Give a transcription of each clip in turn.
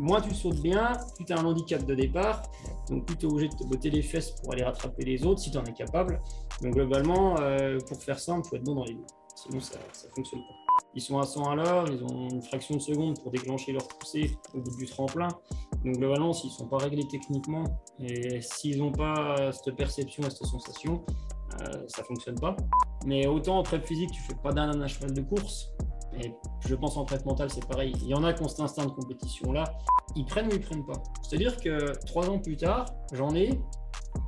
moins tu sautes bien, plus tu as un handicap de départ, donc plus tu es obligé de te botter les fesses pour aller rattraper les autres si tu en es capable. Donc globalement, euh, pour faire simple, il faut être bon dans les deux. Sinon, ça ne fonctionne pas. Ils sont à 100 à l'heure, ils ont une fraction de seconde pour déclencher leur poussée au bout du tremplin. Donc globalement, s'ils ne sont pas réglés techniquement et s'ils n'ont pas cette perception et cette sensation, euh, ça ne fonctionne pas. Mais autant en prep physique, tu fais pas d'un à cheval de course, et je pense en prep mental, c'est pareil. Il y en a qui ont cet instinct de compétition-là. Ils prennent ou ils prennent pas. C'est-à-dire que trois ans plus tard, j'en ai,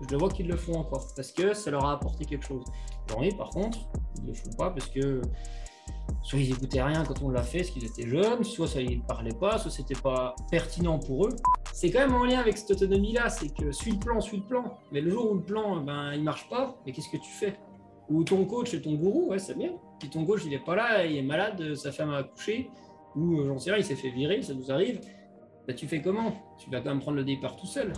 je vois qu'ils le font encore parce que ça leur a apporté quelque chose. J'en ai par contre, ils ne le font pas parce que soit ils n'écoutaient rien quand on l'a fait, parce qu'ils étaient jeunes, soit ça ne parlait pas, soit c'était pas pertinent pour eux. C'est quand même en lien avec cette autonomie-là, c'est que suis le plan, suis le plan. Mais le jour où le plan, ben, il marche pas, mais qu'est-ce que tu fais? Ou ton coach et ton gourou, ouais, c'est bien. Puis ton coach, il est pas là, il est malade, sa femme a accouché, ou euh, j'en sais rien, il s'est fait virer, ça nous arrive. Ben, tu fais comment? Tu vas quand même prendre le départ tout seul.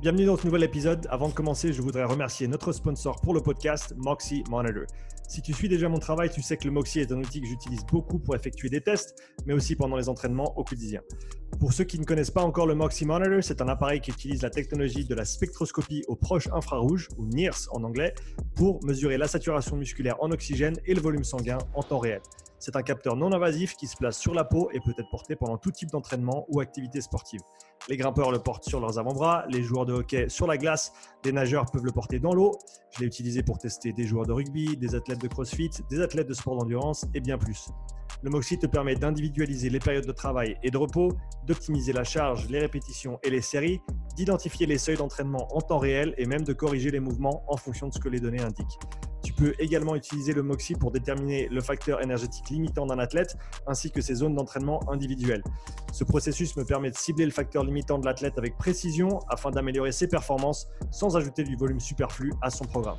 Bienvenue dans ce nouvel épisode. Avant de commencer, je voudrais remercier notre sponsor pour le podcast, Moxie Monitor. Si tu suis déjà mon travail, tu sais que le Moxie est un outil que j'utilise beaucoup pour effectuer des tests, mais aussi pendant les entraînements au quotidien. Pour ceux qui ne connaissent pas encore le Moxie Monitor, c'est un appareil qui utilise la technologie de la spectroscopie au proche infrarouge, ou NIRS en anglais, pour mesurer la saturation musculaire en oxygène et le volume sanguin en temps réel. C'est un capteur non invasif qui se place sur la peau et peut être porté pendant tout type d'entraînement ou activité sportive. Les grimpeurs le portent sur leurs avant-bras, les joueurs de hockey sur la glace, les nageurs peuvent le porter dans l'eau. Je l'ai utilisé pour tester des joueurs de rugby, des athlètes de crossfit, des athlètes de sport d'endurance et bien plus. Le Moxie te permet d'individualiser les périodes de travail et de repos, d'optimiser la charge, les répétitions et les séries, d'identifier les seuils d'entraînement en temps réel et même de corriger les mouvements en fonction de ce que les données indiquent. Tu peux également utiliser le Moxie pour déterminer le facteur énergétique limitant d'un athlète ainsi que ses zones d'entraînement individuelles. Ce processus me permet de cibler le facteur limitant de l'athlète avec précision afin d'améliorer ses performances sans ajouter du volume superflu à son programme.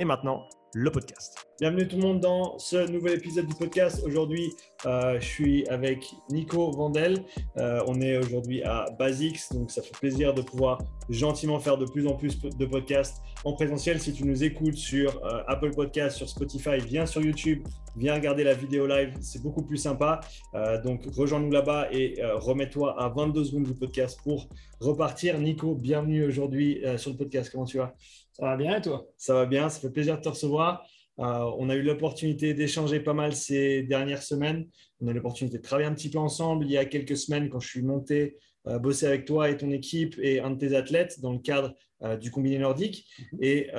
Et maintenant, le podcast. Bienvenue tout le monde dans ce nouvel épisode du podcast. Aujourd'hui, euh, je suis avec Nico Vandel. Euh, on est aujourd'hui à Basix, donc ça fait plaisir de pouvoir gentiment faire de plus en plus de podcasts en présentiel. Si tu nous écoutes sur euh, Apple Podcast, sur Spotify, viens sur YouTube, viens regarder la vidéo live, c'est beaucoup plus sympa. donc rejoins-nous là-bas et remets-toi à 22 secondes du podcast pour repartir. Nico, bienvenue aujourd'hui sur le podcast. Comment tu vas? Ça va bien et toi? Ça va bien, ça fait plaisir de te recevoir. Euh, on a eu l'opportunité d'échanger pas mal ces dernières semaines. On a eu l'opportunité de travailler un petit peu ensemble il y a quelques semaines quand je suis monté euh, bosser avec toi et ton équipe et un de tes athlètes dans le cadre euh, du combiné nordique. Mhm. Et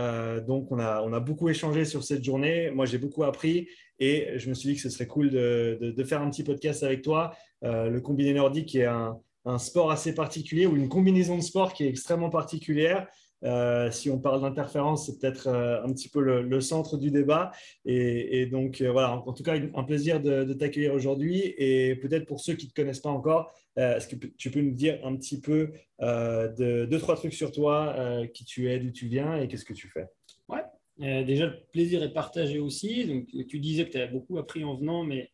donc, on a, on a beaucoup échangé sur cette journée. Moi, j'ai beaucoup appris et je me suis dit que ce serait cool de, de, faire un petit podcast avec toi. le combiné nordique est un, un sport assez particulier ou une combinaison de sport qui est extrêmement particulière. Euh, si on parle d'interférence, c'est peut-être euh, un petit peu le, centre du débat. Et, donc, euh, voilà, en, tout cas, un plaisir de, t'accueillir aujourd'hui. Et peut-être pour ceux qui ne te connaissent pas encore, est-ce que tu peux nous dire un petit peu de, deux, trois trucs sur toi, qui tu es, d'où tu viens et qu'est-ce que tu fais? Ouais. déjà, le plaisir est partagé aussi. Donc, tu disais que tu as beaucoup appris en venant, mais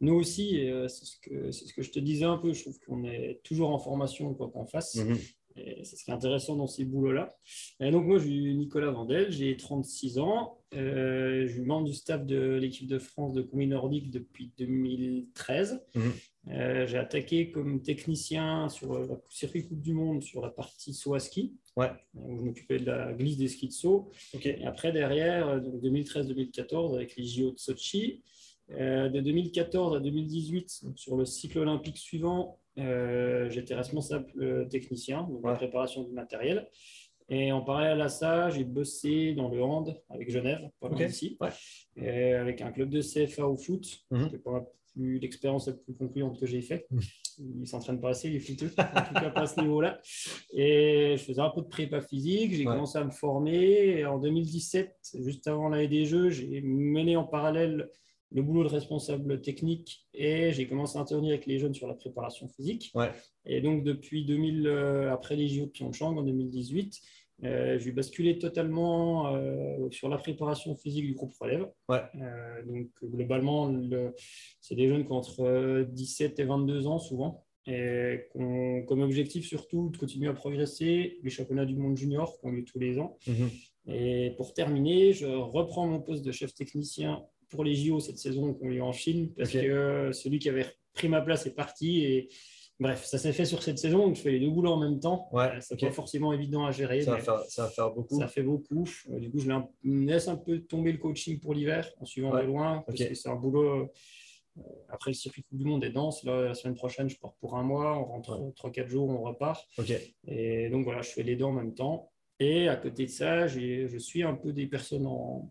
nous aussi, c'est ce, que, ce que je te disais un peu, je trouve qu'on est toujours en formation quoi qu'on fasse. Mm-hmm c'est ce est intéressant dans ces boulots-là. donc, moi, je suis Nicolas Vandel, j'ai 36 ans. Euh, je suis membre du staff de l'équipe de France de combi nordique depuis 2013. Mhm. Euh, j'ai attaqué comme technicien sur le circuit Coupe du Monde sur la partie saut à ski, ouais. où je m'occupais de la glisse des skis de saut. Et après, derrière, 2013-2014, avec les JO de Sochi. Euh, de 2014 à 2018, sur le cycle olympique suivant, euh, j'étais responsable euh, technicien, donc la préparation du matériel. Et en parallèle à ça, j'ai bossé dans le hand avec Genève, pas ici, avec un club de CFA au foot. Mhm. C'était pas l'expérience la plus concluante que j'ai faite. Mhm. Ils ne s'entraînent pas assez, les footeux, en tout cas pas à ce niveau-là. Et je faisais un peu de prépa physique, j'ai commencé à me former. Et en 2017, juste avant l'année des Jeux, j'ai mené en parallèle le boulot de responsable technique et j'ai commencé à intervenir avec les jeunes sur la préparation physique. Ouais. Et donc, depuis 2000, euh, après les JO de Pyeongchang en 2018, euh, j'ai basculé totalement euh, sur la préparation physique du groupe relève. Ouais. Euh, donc, globalement, le- c'est des jeunes qui ont entre euh, 17 et 22 ans souvent. Et qui ont comme objectif surtout de continuer à progresser les championnats du monde junior qui ont lieu tous les ans. Mhm. Et pour terminer, je reprends mon poste de chef technicien pour les JO cette saison qu'on lieu en Chine parce Ok. que celui qui avait pris ma place est parti. Et bref, ça s'est fait sur cette saison, donc je fais les deux boulots en même temps. Ouais, Euh, c'est ok. pas forcément évident à gérer. Ça va faire, ça va faire beaucoup. ça fait beaucoup. Euh, Du coup, je laisse un peu tomber le coaching pour l'hiver en suivant Ouais. de loin parce que c'est un boulot. euh, Après, le circuit Coupe du Monde est dense. Là, la semaine prochaine, je pars pour un mois. On rentre 3-4 jours, on repart. Ok. Et donc voilà, je fais les deux en même temps. Et à côté de ça, je suis un peu des personnes en,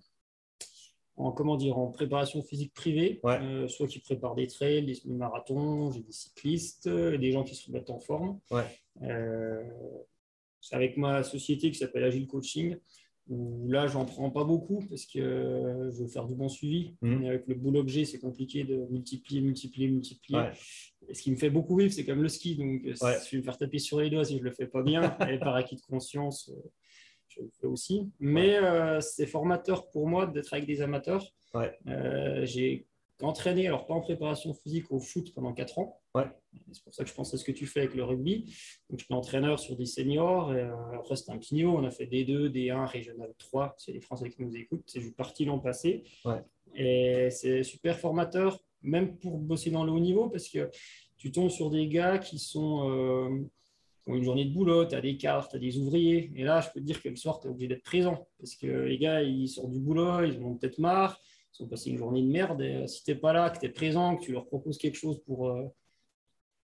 en, comment dire, en préparation physique privée, Ouais. euh, soit qui préparent des trails, des semi-marathons, j'ai des cyclistes, euh, des gens qui se remettent en forme. Ouais. Euh, c'est avec ma société qui s'appelle Agile Coaching, où là, j'en prends pas beaucoup parce que euh, je veux faire du bon suivi. Mais avec le boulot que j'ai, c'est compliqué de multiplier, multiplier, multiplier. Ouais. Et ce qui me fait beaucoup vivre, c'est comme le ski. Donc, je vais me faire taper sur les doigts si je le fais pas bien. et par acquis de conscience, je le fais aussi. Mais euh, c'est formateur pour moi d'être avec des amateurs. Ouais. Euh, j'ai entraîné, alors pas en préparation physique, au foot pendant 4 ans. Ouais. C'est pour ça que je pense à ce que tu fais avec le rugby. Donc, j'étais entraîneur sur des seniors. Et, euh, après, c'était un petit niveau. On a fait D2, D1, Régional 3. C'est les Français qui nous écoutent. C'est parti l'an passé. Ouais. Et c'est super formateur, même pour bosser dans le haut niveau, parce que tu tombes sur des gars qui sont. Qui ont une journée de boulot, tu as des cartes, tu as des ouvriers. Et là, je peux te dire que le soir, tu es obligé d'être présent. Parce que les gars, ils sortent du boulot, ils en ont peut-être marre, ils ont passé une journée de merde. Et euh, si tu n'es pas là, que tu es présent, que tu leur proposes quelque chose pour, euh,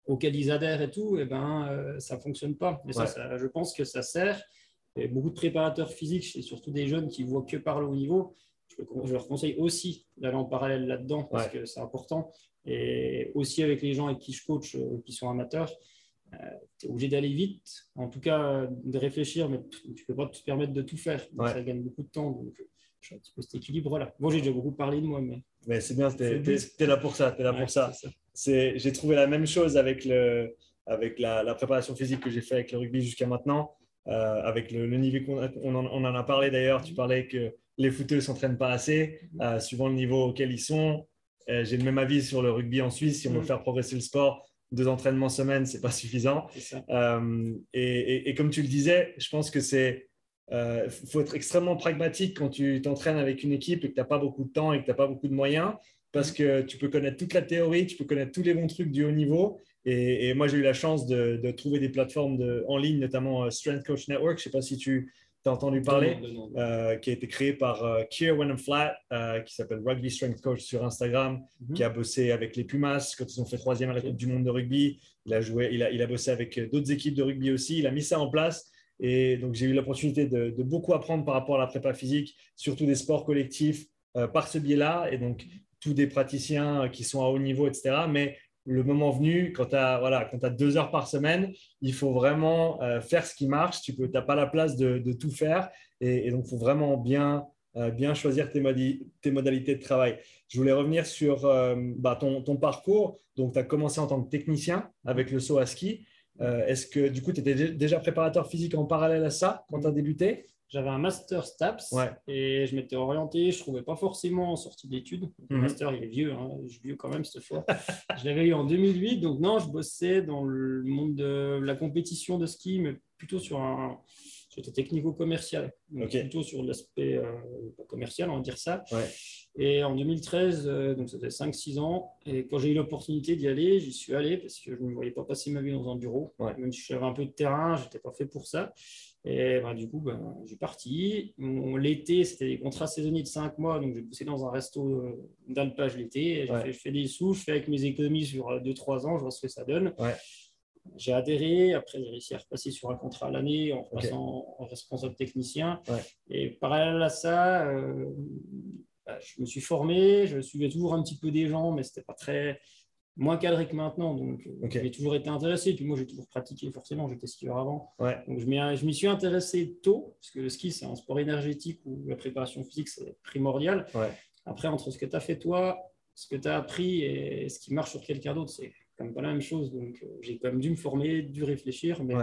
auquel ils adhèrent et tout, et ben, euh, ça ne fonctionne pas. Et ça, je pense que ça sert. Et beaucoup de préparateurs physiques, et surtout des jeunes qui voient que par le haut niveau, je, je leur conseille aussi d'aller en parallèle là-dedans parce Ouais. que c'est important. Et aussi avec les gens avec qui je coach, euh, qui sont amateurs, tu es obligé d'aller vite, en tout cas euh, de réfléchir, mais tu ne peux pas te permettre de tout faire. Donc, Ouais. Ça gagne beaucoup de temps. Donc, euh, je suis un petit peu cet équilibre-là. Bon, j'ai déjà beaucoup parlé de moi, mais Mais c'est bien, but. t'es là pour ça. T'es là Ouais, pour ça. C'est, j'ai trouvé la même chose avec, le, avec la, la préparation physique que j'ai fait avec le rugby jusqu'à maintenant. Euh, avec le, le niveau qu'on on en, on en a parlé d'ailleurs, tu parlais que les footeux ne s'entraînent pas assez, euh, suivant le niveau auquel ils sont. Euh, j'ai le même avis sur le rugby en Suisse. Si on veut Mhm. faire progresser le sport, deux entraînements semaine, c'est pas suffisant. Euh, et, et- et comme tu le disais, je pense que c'est euh, faut être extrêmement pragmatique quand tu t'entraînes avec une équipe et que tu n'as pas beaucoup de temps et que tu n'as pas beaucoup de moyens, parce que tu peux connaître toute la théorie, tu peux connaître tous les bons trucs du haut niveau. Et, et moi, j'ai eu la chance de, de trouver des plateformes de- en ligne, notamment euh, Strength Coach Network. Je ne sais pas si tu as entendu parler Non, non, non. euh, qui a été créé par euh, Kier Wenham Flat, euh, qui s'appelle Rugby Strength Coach sur Instagram, Mhm. qui a bossé avec les Pumas quand ils ont fait troisième à la Coupe du Monde de rugby. Il a, joué, il, a, il a bossé avec d'autres équipes de rugby aussi. Il a mis ça en place. Et donc, j'ai eu l'opportunité de, de beaucoup apprendre par rapport à la prépa physique, surtout des sports collectifs euh, par ce biais-là. Et donc, tous des praticiens qui sont à haut niveau, etc. Mais le moment venu, quand tu as, voilà, as deux heures par semaine, il faut vraiment euh, faire ce qui marche. Tu n'as pas la place de, tout faire. Et, donc, il faut vraiment bien, euh, bien choisir tes, modalités de travail. Je voulais revenir sur euh, bah, ton, ton parcours. Donc, tu as commencé en tant que technicien avec le saut à ski. Est-ce que du coup, tu étais dé- déjà préparateur physique en parallèle à ça quand tu as débuté? J'avais un master STAPS Ouais. et je m'étais orienté. Je ne trouvais pas forcément en sortie d'études. Le Mhm. master, il est vieux. Hein, je suis vieux quand même cette fois. je l'avais eu en 2008. Donc, non, je bossais dans le monde de la compétition de ski, mais plutôt sur un. J'étais technico-commercial. Donc, Ok. plutôt sur l'aspect euh, commercial, on va dire ça. Ouais. Et en 2013, euh, donc ça faisait 5-6 ans, et quand j'ai eu l'opportunité d'y aller, j'y suis allé parce que je ne me voyais pas passer ma vie dans un bureau. Ouais. Même si j'avais un peu de terrain, je n'étais pas fait pour ça. Et bah, du coup, ben, j'ai parti. L'été, c'était des contrats saisonniers de 5 mois, donc j'ai bossé dans un resto euh, d'alpage l'été. J'ai Ouais. Je fais des sous, je fais avec mes économies sur 2-3 ans, je vois ce que ça donne. Ouais. J'ai adhéré, après j'ai réussi à repasser sur un contrat à l'année en repassant en responsable technicien. Ouais. Et parallèle à ça, euh, bah, je me suis formé, je suivais toujours un petit peu des gens, mais c'était pas très moins cadré que maintenant. Donc euh, j'ai toujours été intéressé. Puis moi j'ai toujours pratiqué, forcément, j'étais skieur avant. Ouais. Donc je m'y suis intéressé tôt, parce que le ski c'est un sport énergétique où la préparation physique c'est primordial. Ouais. Après, entre ce que tu as fait toi ce que tu as appris et ce qui marche sur quelqu'un d'autre, c'est quand même pas la même chose. Donc, j'ai quand même dû me former, dû réfléchir. Mais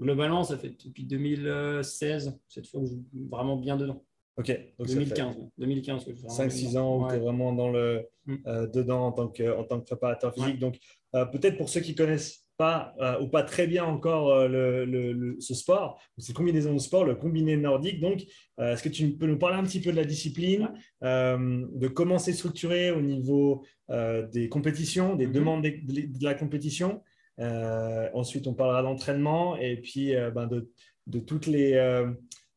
globalement, ça fait depuis 2016, cette fois que je suis vraiment bien dedans. Ok. Donc 2015. 2015 5-6 ans où tu es vraiment dans le, mm. euh, dedans en tant que, en tant que préparateur physique. Donc, euh, peut-être pour ceux qui connaissent pas euh, ou pas très bien encore le, ce sport, cette combinaison de sport, le combiné nordique. Donc, est-ce que tu peux nous parler un petit peu de la discipline, de comment c'est structuré au niveau des compétitions, des mm-hmm. demandes de, la compétition Ensuite, on parlera d'entraînement et puis ben de, de, toutes les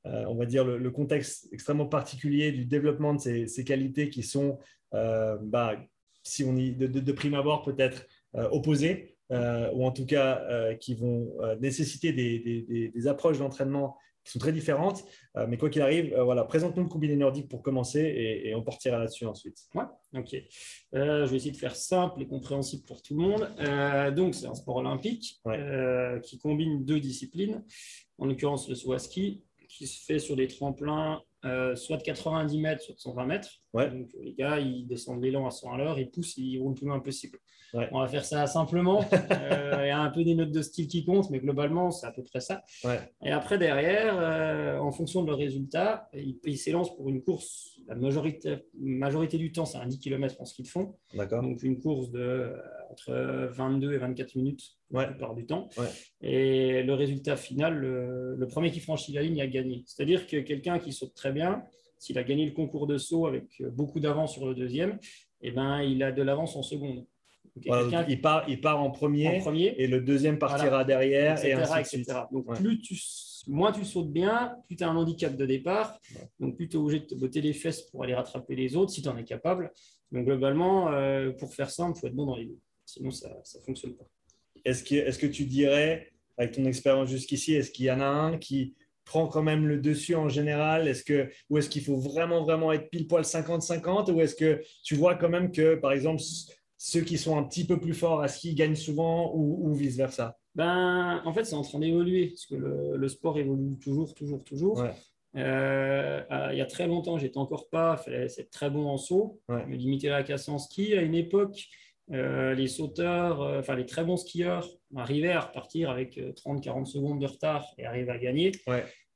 euh, on va dire, le, contexte extrêmement particulier du développement de ces, qualités qui sont, euh, bah, si on y, de, prime abord, peut-être euh, opposées, ou en tout cas qui vont nécessiter des, approches d'entraînement qui sont très différentes. mais quoi qu'il arrive, voilà, présente-nous le combiné nordique pour commencer et, on partira là-dessus ensuite. Ouais, ok. je vais essayer de faire simple et compréhensible pour tout le monde. donc, c'est un sport olympique qui combine deux disciplines, en l'occurrence le saut à ski qui se fait sur des tremplins euh, soit de 90 mètres, soit de 120 mètres. Donc les gars, ils descendent l'élan à 100 à l'heure, ils poussent, ils roulent le plus loin possible. On va faire ça simplement. Euh, il y a un peu des notes de style qui comptent, mais globalement, c'est à peu près ça. Et après, derrière, euh, en fonction de leur résultat, ils s'élancent pour une course. La majorité, majorité du temps, c'est un 10 km en ski de fond. Donc une course de entre 22 et 24 minutes la plupart du temps. Et le résultat final, le, premier qui franchit la ligne a gagné. C'est-à-dire que quelqu'un qui saute très bien, s'il a gagné le concours de saut avec beaucoup d'avance sur le deuxième, eh ben, il a de l'avance en seconde. il, part, il part en premier, et le deuxième partira derrière, et ainsi Donc, plus tu, moins tu sautes bien, plus tu as un handicap de départ. Donc, plus tu es obligé de te botter les fesses pour aller rattraper les autres si tu en es capable. Donc, globalement, euh, pour faire simple, il faut être bon dans les deux. Sinon, ça ne fonctionne pas. Est-ce que, est que tu dirais, avec ton expérience jusqu'ici, est-ce qu'il y en a un qui prend quand même le dessus en général? Est-ce que, Ou est-ce qu'il faut vraiment, vraiment être pile poil 50-50 Ou est-ce que tu vois quand même que, par exemple, ceux qui sont un petit peu plus forts à ski gagnent souvent ou, vice-versa? Ben, En fait, c'est en train d'évoluer parce que le, sport évolue toujours, toujours, toujours. Euh, il y a très longtemps, j'étais encore pas, fallait être très bon en saut, me limiter la casse en ski. À une époque, euh, les sauteurs, euh, enfin les très bons skieurs arrivaient à repartir avec 30-40 euh, secondes de retard et arrivaient à gagner.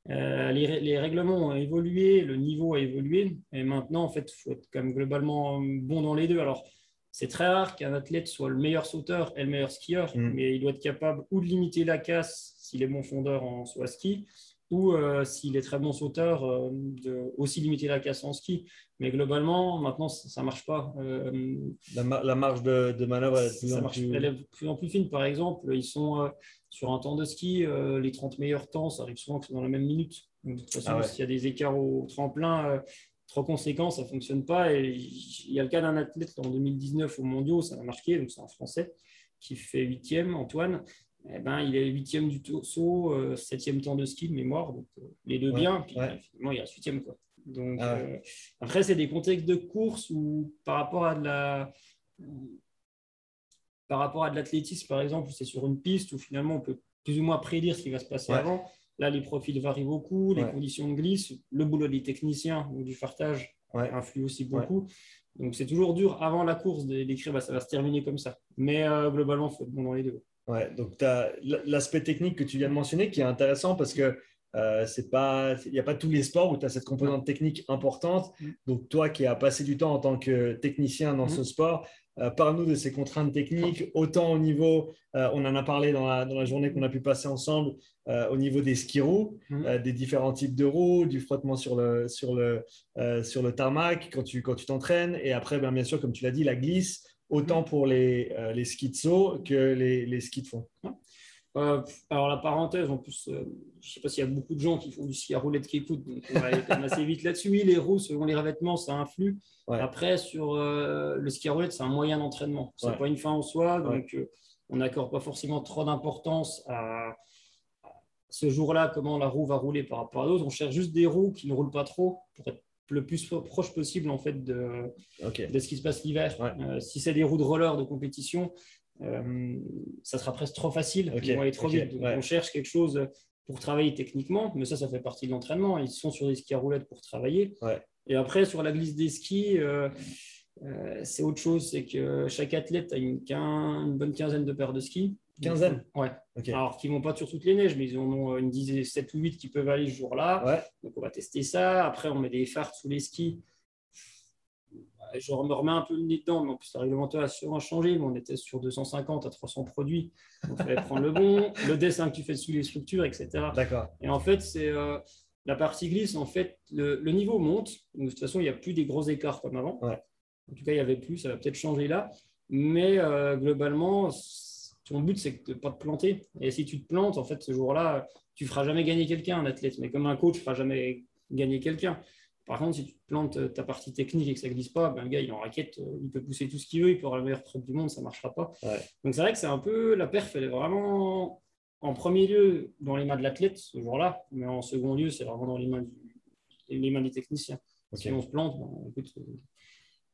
les, règlements ont évolué, le niveau a évolué, et maintenant, en fait, il faut être quand même globalement bon dans les deux. Alors, c'est très rare qu'un athlète soit le meilleur sauteur et le meilleur skieur, mm. mais il doit être capable ou de limiter la casse s'il est bon fondeur en à ski, ou euh, s'il est très bon sauteur, euh, de aussi limiter la casse en ski. Mais globalement, maintenant, ça ne marche pas. Euh, la, marge de, manœuvre est, plus, en plus... Elle est de plus en plus fine. Par exemple, ils sont sur un temps de ski, les 30 meilleurs temps, ça arrive souvent que c'est dans la même minute. de toute façon, ah s'il y a des écarts au tremplin, trop conséquents, ça ne fonctionne pas. Et il y a le cas d'un athlète en 2019 au mondiaux, ça a marqué, donc c'est un Français qui fait huitième, Antoine eh ben, il est huitième du saut, euh, septième temps de ski de mémoire, donc euh, les deux bien, puis finalement il reste huitième. Quoi. Donc, ah euh, après, c'est des contextes de course où par rapport à de la par rapport à de l'athlétisme, par exemple, c'est sur une piste où finalement on peut plus ou moins prédire ce qui va se passer avant. Là, les profils varient beaucoup, les conditions de glisse, le boulot des techniciens ou du fartage influe aussi beaucoup. Donc, c'est toujours dur avant la course d'écrire, bah, ça va se terminer comme ça. Mais globalement, il faut être bon dans les deux. Ouais, donc tu as l'aspect technique que tu viens de mentionner qui est intéressant parce que euh, c'est pas, il n'y a pas tous les sports où tu as cette composante technique importante. Mm. Donc toi qui as passé du temps en tant que technicien dans mm. ce sport, euh, parle-nous de ces contraintes techniques, autant au niveau, euh, on en a parlé dans la, dans la journée qu'on a pu passer ensemble, au niveau des ski roues, mm. des différents types de roues, du frottement sur le, sur le, sur le tarmac quand tu quand tu t'entraînes, et après, ben, bien sûr, comme tu l'as dit, la glisse, autant pour les, euh, les skis de saut que les, les skis de fond. Euh, alors la parenthèse, en plus, euh, je ne sais pas s'il y a beaucoup de gens qui font du ski à roulette qui écoutent, donc on va aller assez vite là-dessus. Oui, les roues, selon les revêtements, ça influe. Après, sur le ski à roulette, c'est un moyen d'entraînement. Ce n'est pas une fin en soi, donc on n'accorde pas forcément trop d'importance à, ce jour-là, comment la roue va rouler par rapport à d'autres. On cherche juste des roues qui ne roulent pas trop pour être le plus proche possible en fait de, de ce qui se passe l'hiver. Euh, si c'est des roues de roller de compétition, euh, ça sera presque trop facile, ils vont aller trop vite. on cherche quelque chose pour travailler techniquement, mais ça, ça fait partie de l'entraînement. Ils sont sur des skis à roulettes pour travailler. Et après, sur la glisse des skis, euh, Euh, c'est autre chose, c'est que chaque athlète a une, une, bonne quinzaine de paires de skis. Quinzaine Ouais. Alors, qui ne vont pas sur toutes les neiges, mais ils en ont une dizaine, 7 ou 8 qui peuvent aller ce jour-là. Ouais. Donc, on va tester ça. Après, on met des phares sous les skis. Je me remets un peu le nez dedans, mais en plus, la réglementation a changé. Mais on était sur 250 à 300 produits. Donc, il fallait prendre le bon, le dessin que tu fais sous les structures, etc. D'accord. Et en fait, c'est. Euh, la partie glisse, en fait, le, niveau monte. de toute façon, il n'y a plus des gros écarts comme avant. En tout cas, il n'y avait plus. Ça va peut-être changer là. Mais euh, globalement, ton but, c'est de ne pas te planter. Et si tu te plantes, en fait, ce jour-là, tu ne feras jamais gagner quelqu'un, un athlète. Mais comme un coach, tu ne feras jamais gagner quelqu'un. Par contre, si tu te plantes euh, ta partie technique et que ça ne glisse pas, ben, le gars, il est en raquette, euh, il peut pousser tout ce qu'il veut, il peut avoir la meilleure preuve du monde, ça ne marchera pas. Donc, c'est vrai que c'est un peu. La perf, elle est vraiment en premier lieu dans les mains de l'athlète ce jour-là, mais en second lieu, c'est vraiment dans les mains, du, les mains des techniciens. Si on se plante, ben, écoute,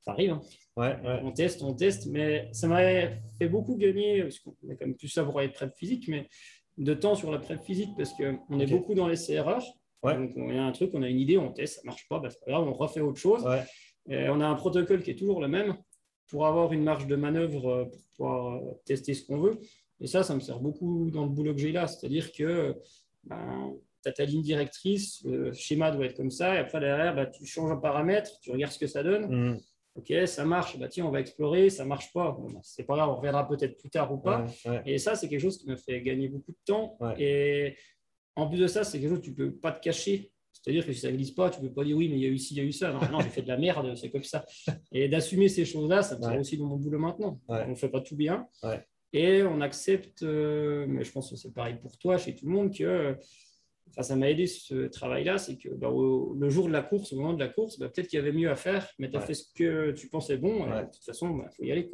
ça arrive. Hein. Ouais, On teste, on teste, mais ça m'aurait fait beaucoup gagner, parce qu'on a quand même plus ça pour être prep physique, mais de temps sur la prep physique, parce qu'on est beaucoup dans les CRH. Donc, il y a un truc, on a une idée, on teste, ça ne marche pas, c'est pas grave, on refait autre chose. Et on a un protocole qui est toujours le même pour avoir une marge de manœuvre euh, pour pouvoir euh, tester ce qu'on veut. Et ça, ça me sert beaucoup dans le boulot que j'ai là. C'est-à-dire que ben, tu as ta ligne directrice, le schéma doit être comme ça, et après derrière, ben, tu changes un paramètre, tu regardes ce que ça donne. Mm. Ok, ça marche, bah, tiens, on va explorer, ça marche pas. Bon, ben, c'est pas grave, on reviendra peut-être plus tard ou pas. Et ça, c'est quelque chose qui me fait gagner beaucoup de temps. Et en plus de ça, c'est quelque chose que tu peux pas te cacher. C'est-à-dire que si ça ne glisse pas, tu ne peux pas dire oui, mais il y a eu ci, il y a eu ça. Non, non j'ai fait de la merde, c'est comme ça. Et d'assumer ces choses-là, ça me sert aussi dans mon boulot maintenant. On ne fait pas tout bien. Et on accepte, euh, mais je pense que c'est pareil pour toi, chez tout le monde, que enfin, ça m'a aidé ce travail-là, c'est que bah, le jour de la course, au moment de la course, bah, peut-être qu'il y avait mieux à faire, mais tu as fait ce que tu pensais bon, et de toute façon, il bah, faut y aller.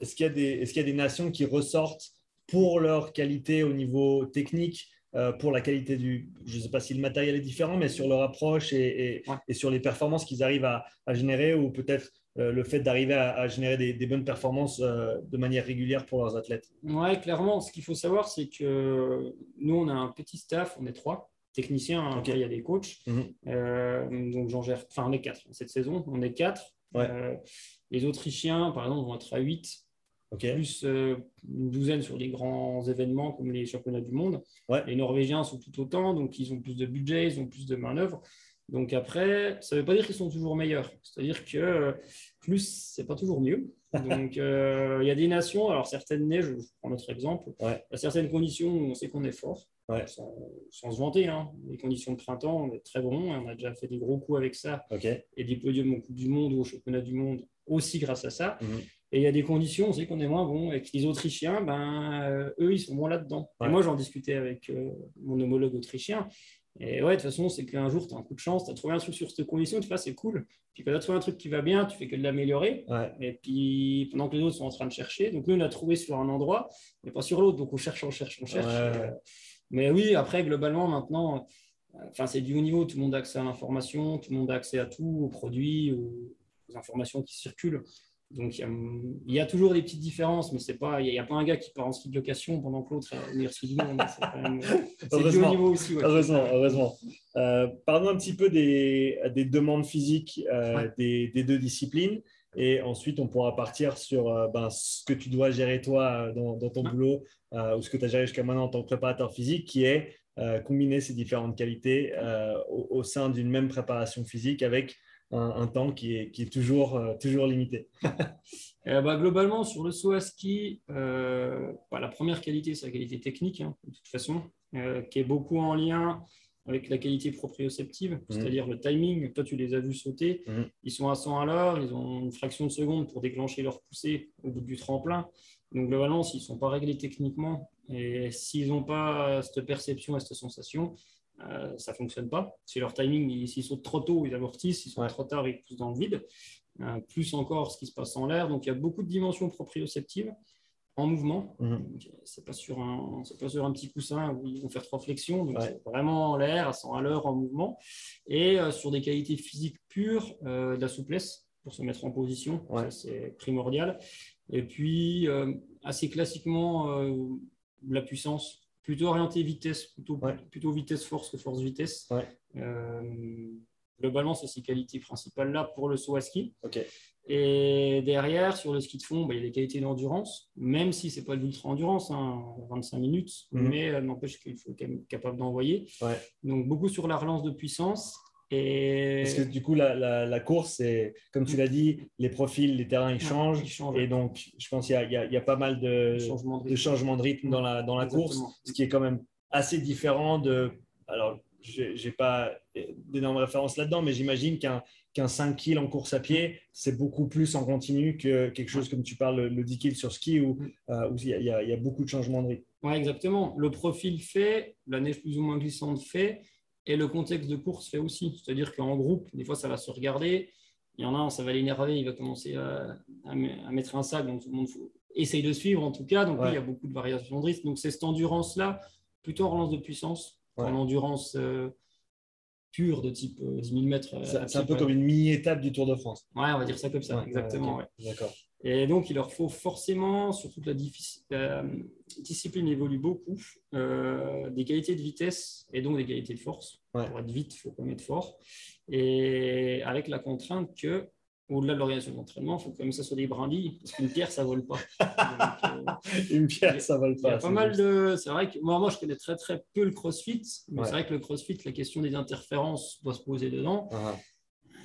Est-ce qu'il y, est y, a des nations qui ressortent pour leur qualité au niveau technique euh, pour la qualité du, je ne sais pas si le matériel est différent, mais sur leur approche et, et, sur les performances qu'ils arrivent à, à, générer, ou peut-être le fait d'arriver à, générer des, bonnes performances euh, de manière régulière pour leurs athlètes Oui, clairement. Ce qu'il faut savoir, c'est que nous, on a un petit staff, on est trois techniciens, hein, il y a des coachs. Mhm. donc j'en gère, enfin on est quatre cette saison, on est quatre. les Autrichiens, par exemple, vont être à 8 plus euh, une douzaine sur les grands événements comme les championnats du monde. Les Norvégiens sont tout autant, donc ils ont plus de budget, ils ont plus de main-d'œuvre. Donc après, ça ne veut pas dire qu'ils sont toujours meilleurs. C'est-à-dire que euh, plus, c'est pas toujours mieux. Donc euh, il y a des nations, alors certaines neiges, je prends notre exemple, y a certaines conditions où on sait qu'on est fort, sans, se vanter. Hein. Les conditions de printemps, on est très bon, on a déjà fait des gros coups avec ça, et des podiums au Coupe du Monde ou au Championnat du Monde aussi grâce à ça. Mhm. Et il y a des conditions, on sait qu'on est moins bon. Et que les Autrichiens, ben, euh, eux, ils sont moins là-dedans. Et moi, j'en discutais avec euh, mon homologue autrichien. Et ouais, de toute façon, c'est qu'un jour, tu as un coup de chance, tu as trouvé un truc sur cette condition, tu fais, ah, c'est cool. Puis quand tu as trouvé un truc qui va bien, tu fais que de l'améliorer. Et puis, pendant que les autres sont en train de chercher. Donc, nous, on a trouvé sur un endroit, mais pas sur l'autre. Donc, on cherche, on cherche, on cherche. Euh, mais oui, après, globalement, maintenant, enfin, c'est du haut niveau. Tout le monde a accès à l'information, tout le monde a accès à tout, aux produits, aux informations qui circulent. Donc, il y, a toujours des petites différences, mais c'est pas, il n'y a, pas un gars qui part en ski de location pendant que l'autre est venir ski de monde. C'est du haut niveau aussi. heureusement, heureusement. Euh, parlons un petit peu des, des demandes physiques euh, des, des, deux disciplines. Et ensuite, on pourra partir sur euh, ben, ce que tu dois gérer toi dans, dans ton boulot ou ce que tu as géré jusqu'à maintenant en tant que préparateur physique, qui est combiner ces différentes qualités au, au, sein d'une même préparation physique avec un, temps qui est, qui est toujours, euh, toujours limité. Euh, bah, globalement, sur le saut à ski, euh, bah, la première qualité, c'est la qualité technique, hein, de toute façon, qui est beaucoup en lien avec la qualité proprioceptive, mmh. c'est-à-dire le timing. Toi, tu les as vus sauter, mmh. ils sont à 100 à l'heure, ils ont une fraction de seconde pour déclencher leur poussée au bout du tremplin. Donc, globalement, s'ils ne sont pas réglés techniquement et s'ils n'ont pas cette perception et cette sensation, euh, ça ne fonctionne pas. Si leur timing, s'ils sautent trop tôt, ils amortissent, s'ils sont trop tard, ils poussent dans le vide. Euh, plus encore ce qui se passe en l'air. Donc il y a beaucoup de dimensions proprioceptives en mouvement. Mhm. Ce n'est pas, sur un, pas sur un petit coussin où ils vont faire trois flexions. Donc c'est vraiment en l'air, à 100 à l'heure en mouvement. Et euh, sur des qualités physiques pures, de la souplesse pour se mettre en position. c'est primordial. Et puis, assez classiquement, la puissance plutôt orienté vitesse, plutôt, plutôt vitesse-force que force-vitesse. Euh, globalement, c'est ces qualités principales-là pour le saut à ski. Et derrière, sur le ski de fond, bah, il y a des qualités d'endurance, même si ce n'est pas de l'ultra-endurance, hein, 25 minutes, Mhm. mais euh, n'empêche qu'il faut quand même être capable d'envoyer. Ouais. Donc, beaucoup sur la relance de puissance. Et Parce que du coup, la, la- la course, c'est comme tu l'as dit, les profils, les terrains, ils changent. Et donc, je pense qu'il y a, y y pas mal de, changements de rythme dans la, dans la course, ce qui est quand même assez différent de. Alors, j'ai pas d'énormes références là-dedans, mais j'imagine qu'un qu'un 5 kills en course à pied, c'est beaucoup plus en continu que quelque chose comme tu parles, le, le 10 kills sur ski, où, euh, où il, y y a- il y a beaucoup de changements de rythme. Ouais, exactement. Le profil fait, la neige plus ou moins glissante fait, et le contexte de course fait aussi. C'est-à-dire qu'en groupe, des fois, ça va se regarder. Il y en a un, ça va l'énerver, il va commencer à, à me- à mettre un sac, donc tout le monde faut- essaye de suivre en tout cas. Donc, oui, il y a beaucoup de variations de rythme. Donc, c'est cette endurance-là, plutôt en relance de puissance, Ouais. en endurance euh, pure de type euh, 10 000 mètres. euh, C'est un peu comme une mini-étape du Tour de France. Ouais, on va dire ça comme ça, exactement. D'accord. Et donc, il leur faut forcément, surtout que la euh, discipline évolue beaucoup, euh, des qualités de vitesse et donc des qualités de force. Ouais. Pour être vite, il faut quand même être fort. Et avec la contrainte que, au-delà de l'organisation d'entraînement, il faut quand même que ça soit des brindilles, parce qu'une pierre, ça ne vole pas. Donc, euh, Une pierre, ça vole il y pas. a pas c'est mal juste. de. C'est vrai que moi, moi, je connais très très peu le crossfit, mais Ouais. c'est vrai que le crossfit, la question des interférences doit se poser dedans. Ah,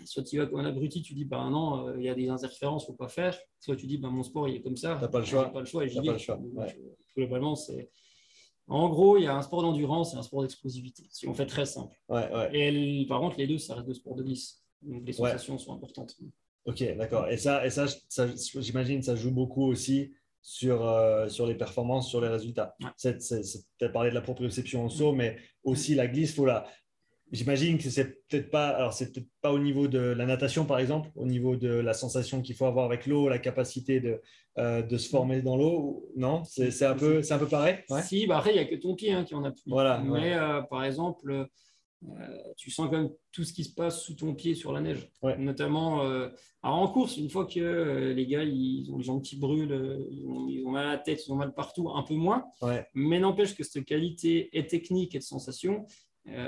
Soit tu vas comme un abruti, tu dis bah non, euh, il y a des interférences, faut pas faire. Soit tu dis bah mon sport il est comme ça. T'as pas le choix. pas le choix et j'y vais. ouais. euh, globalement, c'est. En gros, il y a un sport d'endurance et un sport d'explosivité. Si on fait très simple. ouais, ouais. Et par contre, les deux, ça reste deux sports de glisse. Donc les sensations sont importantes. Ok, d'accord. Et ça, et ça, ça j'imagine, ça joue beaucoup aussi sur, euh, sur les performances, sur les résultats. C'est peut-être parler de la proprioception au saut, mais aussi la glisse, faut la. J'imagine que c'est peut-être pas, alors c'est peut-être pas au niveau de la natation par exemple, au niveau de la sensation qu'il faut avoir avec l'eau, la capacité de, euh, de se former dans l'eau. Non, c'est, c'est un peu, c'est un peu pareil? Ouais. Si, bah après, il n'y a que ton pied hein, qui en appuie. Voilà, Mais ouais. euh, par exemple, euh, tu sens quand même tout ce qui se passe sous ton pied sur la neige. Ouais. Notamment alors en course, une fois que les gars ils ont les jambes qui brûlent, ils ont, ils ont mal à la tête, ils ont mal partout, un peu moins. Mais n'empêche que cette qualité et technique et de sensation,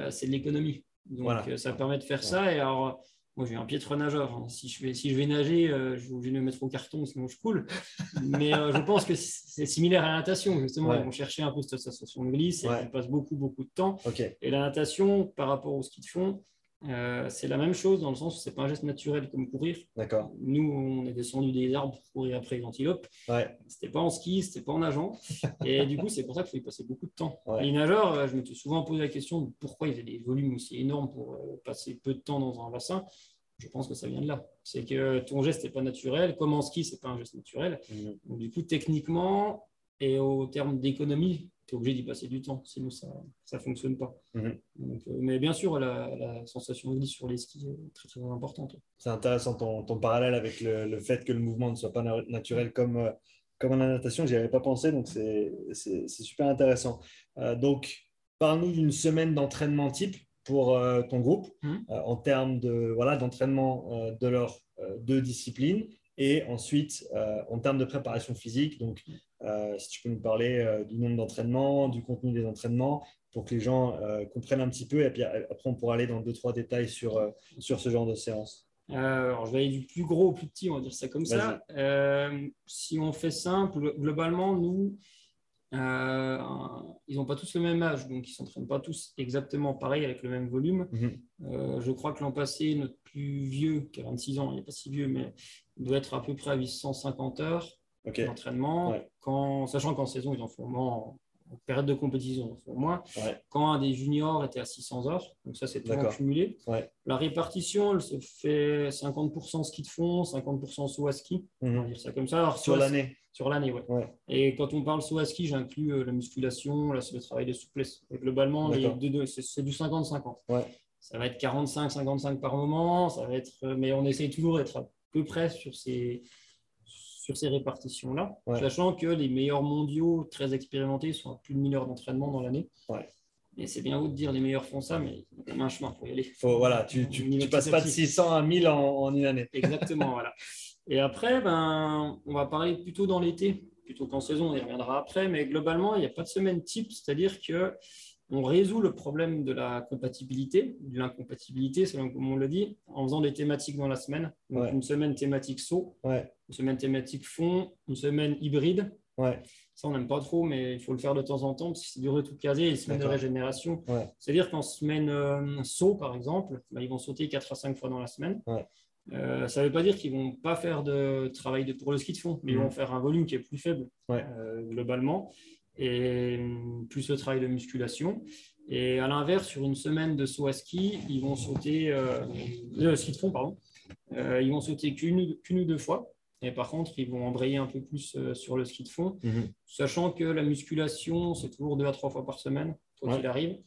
c'est de l'économie. Donc Voilà. euh, ça permet de faire ça. Et alors, euh, moi j'ai un piètre nageur. hein. Si, je vais, si je vais nager, euh, je suis obligé de me mettre au carton, sinon je coule. Mais euh, je pense que c'est similaire à la natation. Justement, Ouais. ils vont chercher un peu cette sensation de glisse et Ouais. ils passent beaucoup, beaucoup de temps. Et la natation, par rapport au ski de fond, euh, c'est la même chose dans le sens où c'est pas un geste naturel comme courir. D'accord. Nous, on est descendu des arbres pour courir après les antilopes. Ouais. C'était pas en ski, c'était pas en nageant. Et du coup, c'est pour ça qu'il faut y passer beaucoup de temps. Ouais. Les nageurs, euh, je me suis souvent posé la question de pourquoi ils avaient des volumes aussi énormes pour euh, passer peu de temps dans un bassin. Je pense que ça vient de là. C'est que ton geste n'est pas naturel. Comme en ski, c'est pas un geste naturel. Mhm. Donc, du coup, techniquement et au terme d'économie, tu es obligé d'y passer du temps. Sinon, ça ne fonctionne pas. Mhm. Donc, euh, mais bien sûr, la, la sensation de glisse sur les skis est très, très importante. C'est intéressant ton, ton parallèle avec le, le fait que le mouvement ne soit pas na- naturel comme, euh, comme en natation. J'y avais pas pensé, donc c'est super intéressant. Euh, donc, parle-nous d'une semaine d'entraînement type pour ton groupe Mhm. en termes de voilà d'entraînement de leurs deux disciplines et ensuite euh, en termes de préparation physique. Donc, si tu peux nous parler euh, du nombre d'entraînements, du contenu des entraînements pour que les gens euh, comprennent un petit peu et puis euh, après on pourra aller dans deux trois détails sur, euh, sur ce genre de séance. Euh, alors, je vais aller du plus gros au plus petit, on va dire ça comme ça. Euh, si on fait simple, globalement, nous, euh, ils n'ont pas tous le même âge, donc ils ne s'entraînent pas tous exactement pareil avec le même volume. Mhm. Euh, je crois que l'an passé, notre plus vieux, qui a 26 ans, il n'est pas si vieux, mais il doit être à peu près à 850 heures Ok. d'entraînement, Ouais. quand, sachant qu'en saison, ils en font moins, en, période de compétition, ils en font moins. Ouais. Quand un des juniors était à 600 heures, donc ça, c'est tout cumulé. Ouais. La répartition, elle se fait 50% ski de fond, 50% saut à ski, on va Mhm. dire ça comme ça. Alors, Sur l'année. Sur l'année, ouais. Ouais. Et quand on parle saut à ski, j'inclus euh, la musculation, là, c'est le travail de souplesse. Et globalement, c'est du 50-50. Ouais. Ça va être 45-55 par moment, ça va être, euh, mais on essaye toujours d'être à peu près sur ces, sur ces répartitions-là, Ouais. sachant que les meilleurs mondiaux très expérimentés sont à plus de 1000 heures d'entraînement dans l'année. Ouais. Et c'est bien haut de dire les meilleurs font ça, mais il y a quand même un chemin pour y aller. Faut, voilà, tu, tu passes pas de petit. 600 à 1000 en, en une année. Exactement, voilà. Et après, ben, on va parler plutôt dans l'été, plutôt qu'en saison, on y reviendra après, mais globalement, il n'y a pas de semaine type, c'est-à-dire que on résout le problème de la compatibilité, de l'incompatibilité, selon comme on le dit, en faisant des thématiques dans la semaine. Donc, Ouais. une semaine thématique saut, Ouais, une semaine thématique fond, une semaine hybride. ouais, Ça, on n'aime pas trop, mais il faut le faire de temps en temps parce que c'est dur de tout caser. Une semaine de régénération, c'est-à-dire qu'en semaine euh, saut, par exemple, bah, ils vont sauter 4 à 5 fois dans la semaine. Euh, ça ne veut pas dire qu'ils ne vont pas faire de travail de, pour le ski de fond, mais ils Mhm. vont faire un volume qui est plus faible Ouais. euh, globalement, et hum, plus le travail de musculation. Et à l'inverse, sur une semaine de saut à ski, ils vont sauter, euh, de ski de fond, pardon, euh, ils vont sauter qu'une ou deux fois. Et par contre, ils vont embrayer un peu plus euh, sur le ski de fond, Mhm. sachant que la musculation, c'est toujours deux à trois fois par semaine, quoi Ouais. qu'il arrive.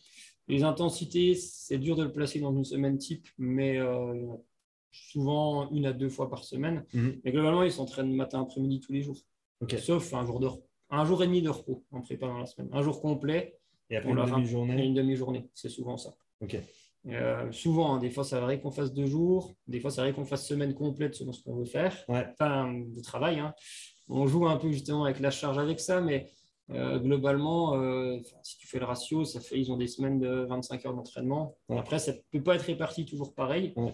Les intensités, c'est dur de le placer dans une semaine type, mais euh, souvent une à deux fois par semaine. Mhm. Mais globalement, ils s'entraînent matin, après-midi tous les jours, Ok. sauf un jour de repos. Un jour et demi de repos en prépa dans la semaine. Un jour complet Et après On une demi-journée. une demi-journée. C'est souvent ça. Ok. Euh, souvent, hein, des fois, ça arrive qu'on fasse deux jours, des fois, ça arrive qu'on fasse semaine complète selon ce qu'on veut faire, Ouais. enfin, de travail. hein. On joue un peu justement avec la charge avec ça, mais euh, globalement, euh, si tu fais le ratio, ça fait, ils ont des semaines de 25 heures d'entraînement. Ouais. Après, ça ne peut pas être réparti toujours pareil. Ouais.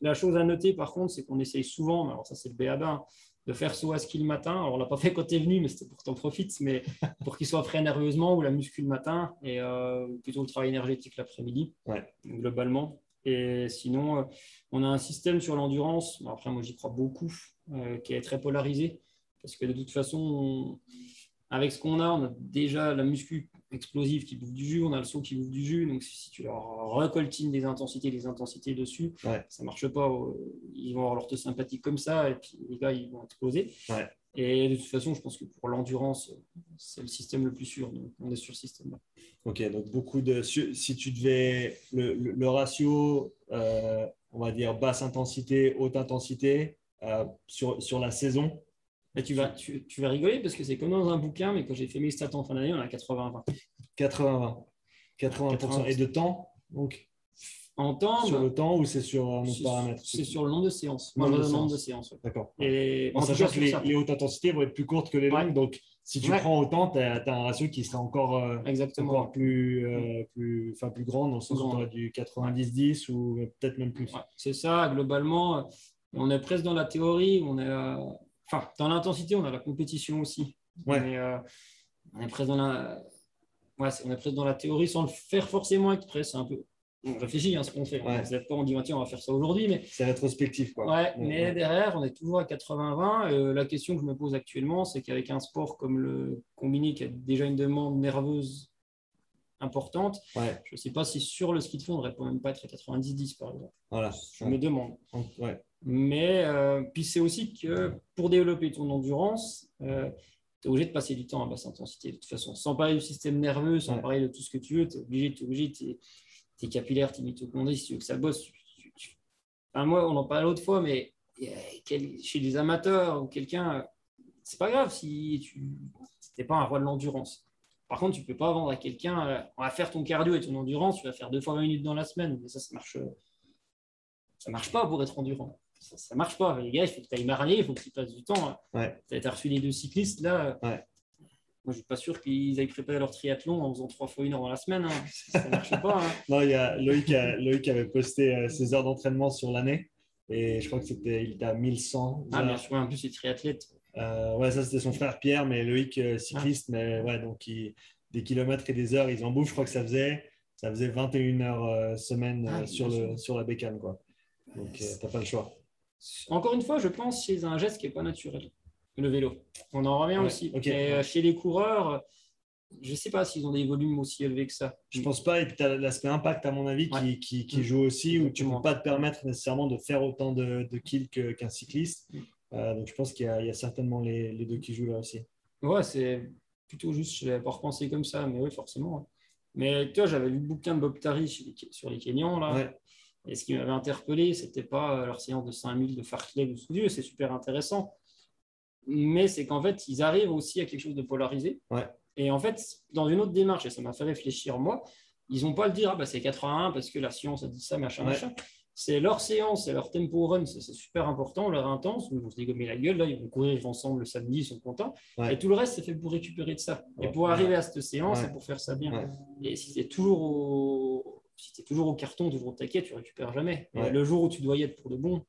La chose à noter, par contre, c'est qu'on essaye souvent, alors ça, c'est le BABA, de faire à ski le matin. Alors, on l'a pas fait quand tu es venu, mais c'était pour que t'en profites, mais pour qu'il soit prêt nerveusement ou la muscu le matin et euh, plutôt le travail énergétique l'après-midi, Ouais. globalement. Et sinon, euh, on a un système sur l'endurance. Après, moi, j'y crois beaucoup, euh, qui est très polarisé. Parce que de toute façon, on- avec ce qu'on a, on a déjà la muscu explosive qui bouffe du jus, on a le saut qui bouffe du jus. Donc, si tu leur recoltines des intensités, des intensités dessus, Ouais. ça marche pas. euh, Ils vont avoir l'ortho sympathique comme ça, et puis les gars, ils vont exploser. Ouais. Et de toute façon, je pense que pour l'endurance, c'est le système le plus sûr. Donc, on est sur ce système-là. Ok, donc beaucoup de. Si si tu devais. Le, le- le ratio, euh, on va dire basse intensité, haute intensité, euh, sur, sur la saison. Mais tu vas, tu, tu vas rigoler parce que c'est comme dans un bouquin, mais quand j'ai fait mes stats en fin d'année, on a 80-20. 80-20. 80%. 80%. Et de temps Donc, En temps, sur bah, le temps ou c'est sur c'est paramètre? c'est sur le nombre de séances. Nombre Moi, de le nombre séances. de séances. ouais. D'accord. Et En sachant que les, les hautes intensités vont être plus courtes que les Ouais. longues. Donc, si tu Ouais. prends autant, tu as, un ratio qui sera encore, euh, Exactement. encore plus, euh, plus, plus grand, dans le sens où tu du 90-10 ou peut-être même plus. C'est ça, globalement, on est presque dans la théorie, on est, euh, enfin, dans l'intensité, on a la compétition aussi. Ouais. Mais, euh, on est presque dans la, ouais, c'est- on est presque dans la théorie sans le faire forcément exprès. C'est un peu, on réfléchit à ce qu'on fait. Ouais. On ne se lève pas, on dit tiens, on va faire ça aujourd'hui, mais C'est rétrospectif. Quoi. Ouais, mais derrière, on est toujours à 80-20. Euh, la question que je me pose actuellement, c'est qu'avec un sport comme le combiné qui a déjà une demande nerveuse importante, Ouais, je ne sais pas si sur le ski de fond, on ne devrait même pas être à 90-10 par exemple. voilà. Je me demande. Ouais. Mais euh, puis c'est aussi que pour développer ton endurance, tu es obligé de passer du temps à basse intensité de toute façon. Sans parler du système nerveux, sans Ouais. parler de tout ce que tu veux, tu es obligé, t'es obligé tes, tes capillaires, tes mitochondries, si tu veux que ça bosse. tu- tu- tu- Enfin, moi, on en parlait l'autre fois, mais euh, quel- chez les amateurs ou quelqu'un, euh, c'est pas grave si tu n'es pas un roi de l'endurance. Par contre, tu peux pas vendre à quelqu'un, euh, on va faire ton cardio et ton endurance, tu vas faire deux fois 20 minutes dans la semaine. Mais ça, ça marche, euh, ça marche pas pour être endurant. Ça, ça marche pas. Les gars, il faut que tu ailles mariner, il faut que tu passes du temps. Ouais. Tu as reçu les deux cyclistes là. Ouais. Moi, je suis pas sûr qu'ils aillent préparer leur triathlon en faisant trois fois une heure dans la semaine. hein. Ça marche pas. hein. Non, il y a Loïc, a- Loïc avait posté euh, ses heures d'entraînement sur l'année. Et je crois que c'était, il était à 1100. Ah, bien sûr, en plus, c'est triathlète. Euh, ouais, ça c'était son frère Pierre, mais Loïc euh, cycliste, mais ouais, donc il- des kilomètres et des heures, ils en bouffent. Je crois que ça faisait, ça faisait 21 heures euh, semaine euh, Ah, sur, le, sûr. sur la bécane, quoi. Donc euh, t'as pas le choix. Encore une fois, je pense chez un geste qui n'est pas naturel, le vélo. On en revient Ouais, aussi. Et, euh, chez les coureurs, je ne sais pas s'ils ont des volumes aussi élevés que ça. Je pense pas, et puis tu as l'aspect impact, à mon avis, qui, Ouais. qui, qui Mm. joue aussi, où tu ne peux pas te permettre nécessairement de faire autant de, de kills qu'un cycliste. Mm. Euh, donc je pense qu'il y, a- il y a certainement les, les deux qui jouent là aussi. Ouais, c'est plutôt juste, je pas repensé comme ça, mais oui, forcément. Mais tu vois, j'avais lu le bouquin de Bob Tari les- sur les Kenyans, là. Ouais. Et ce qui m'avait interpellé, c'était pas euh, leur séance de 5000 de Fartlek ou Soudieu, c'est super intéressant. Mais c'est qu'en fait, ils arrivent aussi à quelque chose de polarisé. Ouais. Et en fait, dans une autre démarche, et ça m'a fait réfléchir moi, ils n'ont pas à le dire, ah, bah, c'est 81 parce que la science a dit ça, machin, Ouais. machin. c'est leur séance, c'est leur tempo run, c'est super important, leur intense. Ils vont se dégommer la gueule, là, ils vont courir ensemble le samedi, ils sont contents. Et tout le reste, c'est fait pour récupérer de ça. Et pour arriver à cette séance, c'est pour faire ça bien. Et si c'est toujours au si tu es toujours au carton, toujours au taquet, tu récupères jamais. Le jour où tu dois y être pour de bon,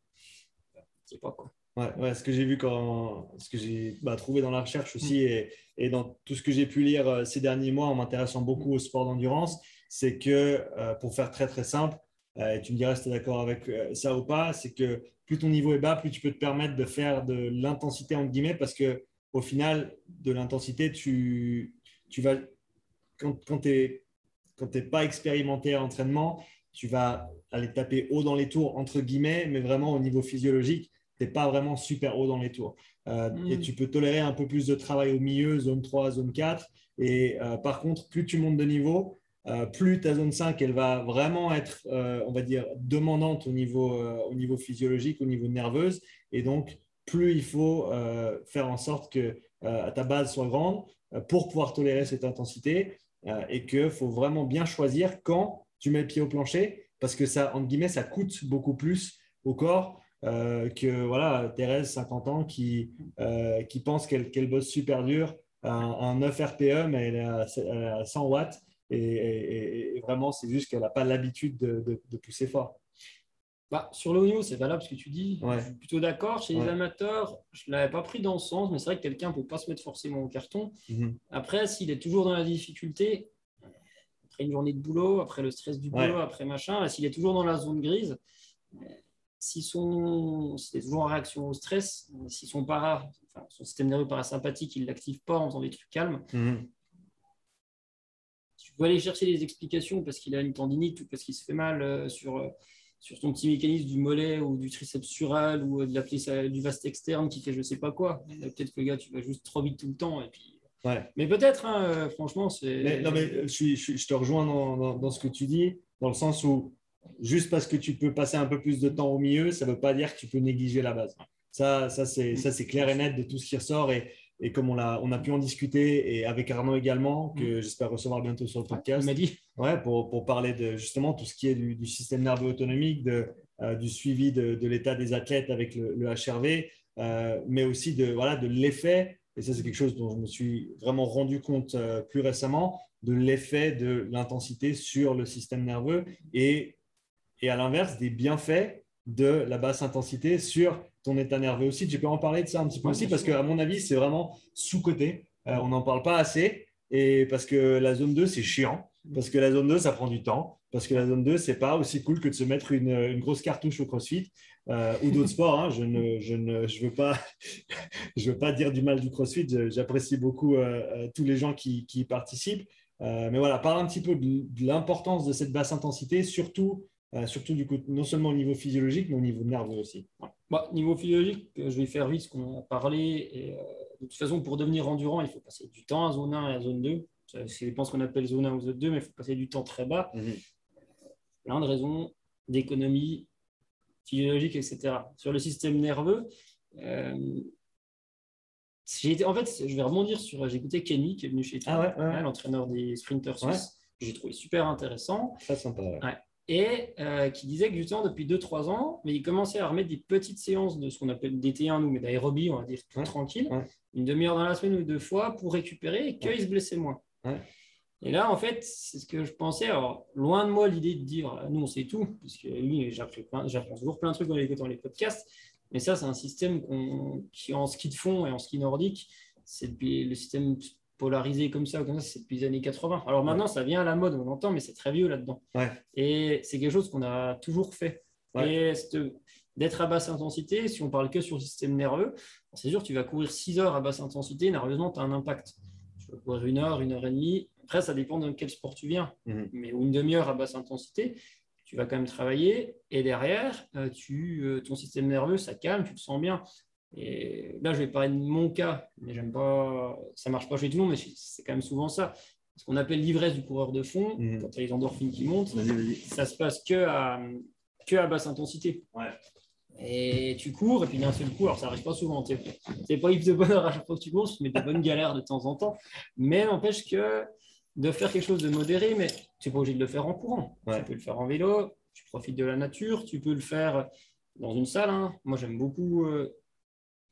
tu sais pas quoi. Ouais, ce que j'ai vu quand, ce que j'ai bah, trouvé dans la recherche aussi et, et, dans tout ce que j'ai pu lire euh, ces derniers mois en m'intéressant beaucoup au sport d'endurance, c'est que euh, pour faire très très simple, euh, et tu me diras si tu es d'accord avec ça ou pas, c'est que plus ton niveau est bas, plus tu peux te permettre de faire de l'intensité entre guillemets parce que au final, de l'intensité, tu, tu vas, quand, quand tu es quand tu n'es pas expérimenté à l'entraînement, tu vas aller taper haut dans les tours, entre guillemets, mais vraiment au niveau physiologique, tu n'es pas vraiment super haut dans les tours. Euh, mm. Et tu peux tolérer un peu plus de travail au milieu, zone 3, zone 4. Et euh, par contre, plus tu montes de niveau, euh, plus ta zone 5, elle va vraiment être, on va dire, demandante au niveau, au niveau physiologique, au niveau nerveuse. Et donc, plus il faut faire en sorte que ta base soit grande pour pouvoir tolérer cette intensité. Euh, et qu'il faut vraiment bien choisir quand tu mets le pied au plancher parce que ça, entre guillemets, ça coûte beaucoup plus au corps euh, que voilà, Thérèse, 50 ans, qui, euh, pense qu'elle bosse super dur, un, 9 RPE, mais elle à, 100 watts. Et, vraiment, c'est juste qu'elle n'a pas l'habitude de, de, pousser fort. Bah, sur le haut niveau, c'est valable ce que tu dis. Je suis plutôt d'accord. Chez les amateurs, je ne l'avais pas pris dans ce sens, mais c'est vrai que quelqu'un ne peut pas se mettre forcément au carton. Mhm. Après, s'il est toujours dans la difficulté, après une journée de boulot, après le stress du boulot, après machin, s'il est toujours dans la zone grise, si son, est toujours en réaction au stress, si son para, son système nerveux parasympathique, il ne l'active pas en faisant des trucs calmes, mhm. tu peux aller chercher des explications parce qu'il a une tendinite ou parce qu'il se fait mal euh, sur. Euh, sur ton petit mécanisme du mollet ou du triceps sural ou de la du vaste externe qui fait je sais pas quoi. Peut-être que le gars, tu vas juste trop vite tout le temps et puis. Mais peut-être, hein, euh, franchement, c'est. non, mais je, te rejoins dans, ce que tu dis, dans le sens où juste parce que tu peux passer un peu plus de temps au milieu, ça ne veut pas dire que tu peux négliger la base. Ça, ça c'est clair et net de tout ce qui ressort. Et, et comme on a, on a pu en discuter, et avec Arnaud également, que mm. j'espère recevoir bientôt sur le podcast. m'a dit. Ouais, pour, pour, parler de justement tout ce qui est du, système nerveux autonomique, de, euh, du suivi de, de l'état des athlètes avec le, HRV, euh, mais aussi de, voilà, de l'effet, et ça c'est quelque chose dont je me suis vraiment rendu compte euh, plus récemment, de l'effet de l'intensité sur le système nerveux et, et à l'inverse des bienfaits de la basse intensité sur ton état nerveux aussi. Tu peux en parler de ça un petit peu aussi parce qu'à mon avis, c'est vraiment sous-côté. On n'en parle pas assez et parce que la zone 2, c'est chiant. Parce que la zone 2, ça prend du temps. Parce que la zone 2, c'est pas aussi cool que de se mettre une, grosse cartouche au crossfit euh, ou d'autres sports. Hein. Je ne je ne, je veux, pas, je veux pas dire du mal du crossfit. J'apprécie beaucoup euh, tous les gens qui, qui participent. mais voilà, parle un petit peu de l'importance de cette basse intensité, surtout euh, surtout du coup, non seulement au niveau physiologique, mais au niveau nerveux aussi. Bah, niveau physiologique, euh, je vais faire vite ce qu'on a parlé. Euh, de toute façon, pour devenir endurant, il faut passer du temps à zone 1 et à zone 2. C'est dépend ce qu'on appelle zone 1 ou zone 2, mais il faut passer du temps très bas. Mhm. Plein de raisons d'économie physiologique, etc. Sur le système nerveux, en fait, je vais rebondir sur. J'ai écouté Kenny qui est venu chez toi, ah l'entraîneur des sprinters suisses. J'ai trouvé super intéressant. Très sympa et euh, qui disait que justement depuis 2-3 ans, mais il commençait à remettre des petites séances de ce qu'on appelle DT1, nous, mais d'aérobie, on va dire tout tranquille, une demi-heure dans la semaine ou deux fois pour récupérer et qu'il se blessait moins. Et là, en fait, c'est ce que je pensais. Alors, loin de moi l'idée de dire, ah, nous, on sait tout, parce que lui, j'apprends toujours plein de trucs en écoutant les podcasts, mais ça, c'est un système qui, en ski de fond et en ski nordique, c'est le système polarisé comme ça, comme ça c'est depuis les années 80. Alors maintenant, ça vient à la mode, on l'entend, mais c'est très vieux là-dedans. Et c'est quelque chose qu'on a toujours fait. Et d'être à basse intensité, si on parle que sur le système nerveux, c'est sûr, tu vas courir 6 heures à basse intensité, nerveusement, tu as un impact. Vas courir une heure, une heure et demie. Après, ça dépend de quel sport tu viens. Mhm. Mais une demi-heure à basse intensité, tu vas quand même travailler. Et derrière, euh, tu, euh, ton système nerveux, ça calme, tu te sens bien. Et là, je vais parler de mon cas, mais j'aime pas, ça marche pas chez tout le monde, mais c'est quand même souvent ça. Ce qu'on appelle l'ivresse du coureur de fond, mhm. quand tu as les endorphines qui montent, ça se passe que à, que à basse intensité. Et tu cours, et puis d'un seul coup, alors ça arrive pas souvent, c'est pas Yves de bonheur à chaque fois que tu cours, mais des bonnes galères de temps en temps. Mais n'empêche que de faire quelque chose de modéré, mais tu n'es pas obligé de le faire en courant. Tu peux le faire en vélo, tu profites de la nature, tu peux le faire dans une salle. hein. Moi, j'aime beaucoup euh,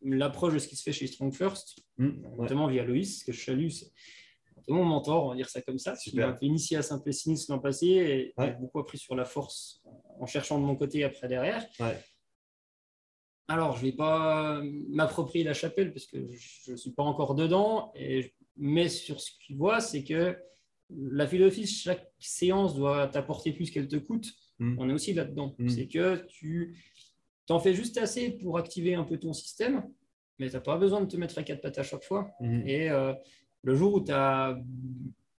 l'approche de ce qui se fait chez Strong First, Mm, notamment via Loïs, que je salue. C'est mon mentor, on va dire ça comme ça. Super. Il m'a initier à Simplicinis l'an passé et Ouais. j'ai beaucoup appris sur la force en cherchant de mon côté après derrière. Alors, je ne vais pas m'approprier la chapelle parce que je ne suis pas encore dedans, et, mais sur ce qu'il voit, c'est que la philosophie, chaque séance doit t'apporter plus qu'elle te coûte. Mm. On est aussi là-dedans. Mm. C'est que tu t'en fais juste assez pour activer un peu ton système, mais tu n'as pas besoin de te mettre à quatre pattes à chaque fois. Mhm. Et euh, le jour où tu as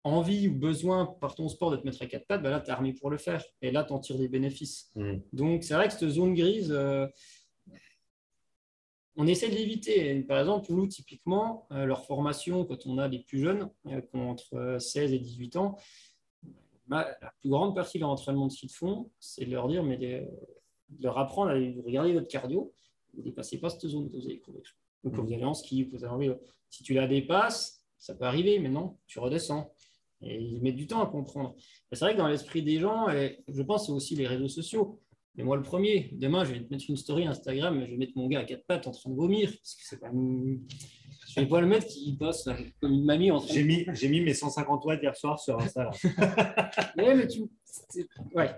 envie ou besoin par ton sport de te mettre à quatre pattes, bah là, tu es armé pour le faire. Et là, tu en tires des bénéfices. Donc, c'est vrai que cette zone grise, euh, on essaie de l'éviter. Par exemple, nous, typiquement, euh, leur formation, quand on a des plus jeunes, euh, qui ont entre euh, 16 et 18 ans, bah, la plus grande partie de leur entraînement de ski de fond, c'est de leur dire, mais de, de leur apprendre à regarder votre cardio, ne dépassez pas cette zone que vous allez courir. Donc, quand vous allez en ski, vous avez envie, si tu la dépasses, ça peut arriver, mais non, tu redescends. Et ils mettent du temps à comprendre. C'est vrai que dans l'esprit des gens, et je pense c'est aussi les réseaux sociaux. Mais moi, le premier, demain, je vais te mettre une story Instagram, je vais mettre mon gars à quatre pattes en train de vomir. Parce que c'est pas Je vais pas le mettre qui là, comme une mamie en train de J'ai mis, j'ai mis mes 150 watts hier soir sur Insta. Ouais, mais tu. Ouais.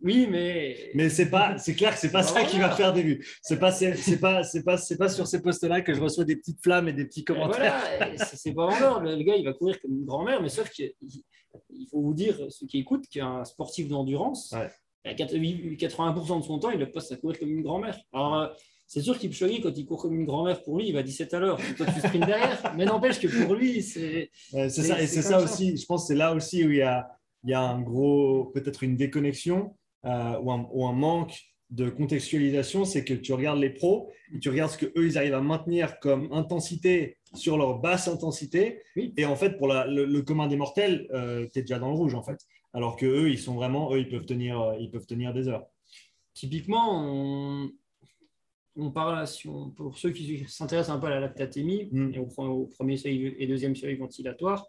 Oui, mais. Mais c'est pas, c'est clair que c'est pas Bah ça qui va faire des vues. C'est pas, c'est c'est pas, c'est pas, c'est pas sur ces posts-là que je reçois des petites flammes et des petits Et commentaires. voilà, c'est pas vendeur. Le le gars, il va courir comme une grand-mère, mais sauf qu'il il faut vous dire, ceux qui écoutent, qu'un sportif d'endurance, Ouais. À 80% de son temps, il le passe à courir comme une grand-mère. Alors, euh, c'est sûr qu'il Kipchoge, quand il court comme une grand-mère, pour lui, il va 17 à l'heure. Toi, tu sprints derrière. Mais n'empêche que pour lui, c'est. C'est ça, et c'est ça ça. aussi. Je pense que c'est là aussi où il y a, il y a un gros, peut-être une déconnexion euh, ou, un, ou un manque de contextualisation. C'est que tu regardes les pros et tu regardes ce que eux ils arrivent à maintenir comme intensité sur leur basse intensité. Oui. Et en fait, pour la- le, le commun des mortels, tu es déjà dans le rouge en fait. Alors que eux, ils sont vraiment, eux, ils peuvent tenir, euh, ils peuvent tenir des heures. Typiquement, on, on parle, si on- pour ceux qui s'intéressent un peu à la lactatémie, Mm. et au, pre- au premier seuil et deuxième seuil ventilatoire,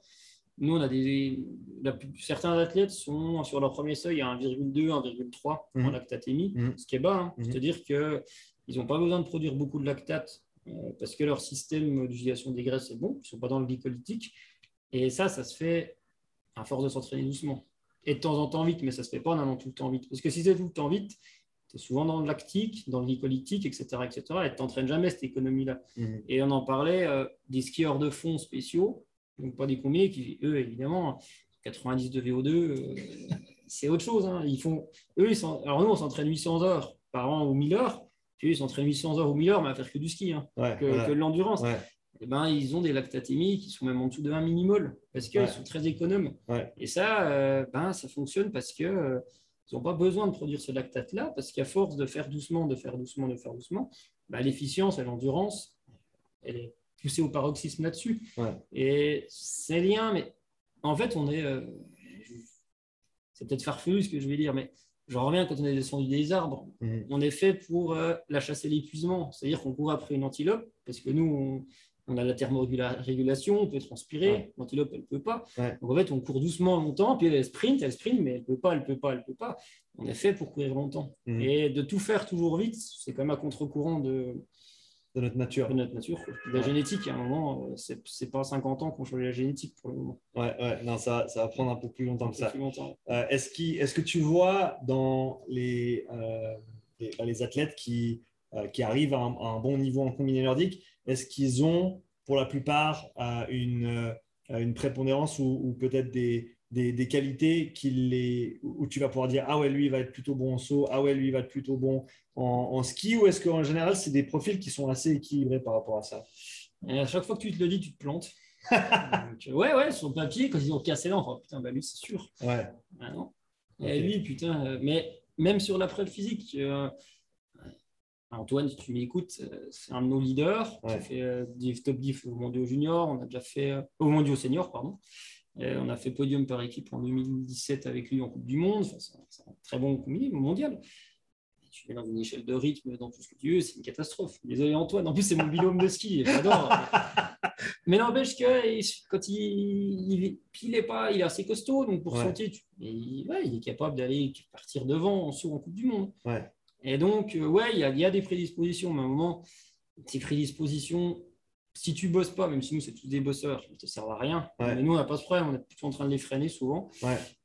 nous, on a des, la plus- certains athlètes sont sur leur premier seuil à 1,2, 1,3 en Mhm. lactatémie, Mhm. ce qui est bas. hein. C'est-à-dire qu'ils n'ont pas besoin de produire beaucoup de lactate euh, parce que leur système d'utilisation des graisses est bon, ils ne sont pas dans le glycolytique. Et ça, ça se fait à force de s'entraîner doucement. Et de temps en temps vite, mais ça ne se fait pas en allant tout le temps vite. Parce que si c'est tout le temps vite, tu es souvent dans le lactique, dans le glycolytique, etc. etc. et tu n'entraînes jamais cette économie-là. Mhm. Et on en parlait euh, des skieurs de fond spéciaux, donc pas des combinés, qui, eux, évidemment, 90 de VO2, euh, c'est autre chose. hein. Ils font, eux, ils alors nous, on s'entraîne 800 heures par an ou 1000 heures. Puis ils s'entraînent 800 heures ou 1000 heures, mais à faire que du ski, hein, Ouais, que, voilà. que de l'endurance. Ouais. Eh ben, ils ont des lactatémies qui sont même en dessous de 1 millimol parce qu'ils Ouais. sont très économes. Ouais. Et ça, euh, ben, ça fonctionne parce que euh, n'ont pas besoin de produire ce lactate-là, parce qu'à force de faire doucement, de faire doucement, de faire doucement, ben, l'efficience et l'endurance, elle est poussée au paroxysme là-dessus. Ouais. Et c'est liens, mais en fait, on est. euh, c'est peut-être farfelu ce que je vais dire, mais j'en reviens quand on est descendu des arbres. Mhm. On est fait pour euh, la chasser l'épuisement, c'est-à-dire qu'on court après une antilope, parce que nous, on, a la thermorégulation, on peut transpirer, Ouais. l'antilope, elle ne peut pas. Ouais. Donc en fait, on court doucement longtemps, puis elle, sprint, elle sprint, mais elle ne peut pas, elle ne peut pas, elle ne peut pas. On est fait pour courir longtemps. Mhm. Et de tout faire toujours vite, c'est comme à contre-courant de, De notre nature. de notre nature. La Ouais. génétique, à un moment, euh, c'est c'est pas 50 ans qu'on change la génétique pour le moment. Ouais, ouais, non, ça, ça va prendre un peu plus longtemps que ça. Euh, est-ce, est-ce que tu vois dans les, euh, les, les athlètes qui, euh, qui arrivent à un, à un bon niveau en combiné nordique, est-ce qu'ils ont pour la plupart euh, une, euh, une prépondérance ou, ou peut-être des, des, des qualités qui les, où tu vas pouvoir dire Ah ouais, lui, il va être plutôt bon en saut, ah ouais, lui, il va être plutôt bon en, en ski, ou est-ce qu'en général, c'est des profils qui sont assez équilibrés par rapport à ça? Et à chaque fois que tu te le dis, tu te plantes. Donc, euh, ouais, ouais, sur le papier, quand ils ont cassé là, on fait, putain, bah lui, c'est sûr. Ouais, Ah non. Et lui, putain, euh, mais même sur la preuve physique, euh, Antoine, si tu m'écoutes, euh, c'est un de nos leaders qui Ouais. a fait euh, des top 10 au mondiaux junior, on a déjà fait euh, au mondiaux senior, pardon. Et on a fait podium par équipe en 2017 avec lui en Coupe du Monde. Enfin, c'est un- très bon mondial. Et tu mets dans une échelle de rythme, dans tout ce que tu veux, c'est une catastrophe. Désolé Antoine, en plus c'est mon binôme de ski, j'adore. Mais n'empêche que quand il, pas, il est assez costaud, donc pour sauter, il, est capable d'aller partir devant en saut en Coupe du Monde. Et donc, euh, ouais, il y, a, il y, a, des prédispositions, mais à un moment, ces prédispositions, si tu bosses pas, même si nous, c'est tous des bosseurs, ça ne te sert à rien. Mais nous, on n'a pas ce problème, on est plutôt en train de les freiner souvent.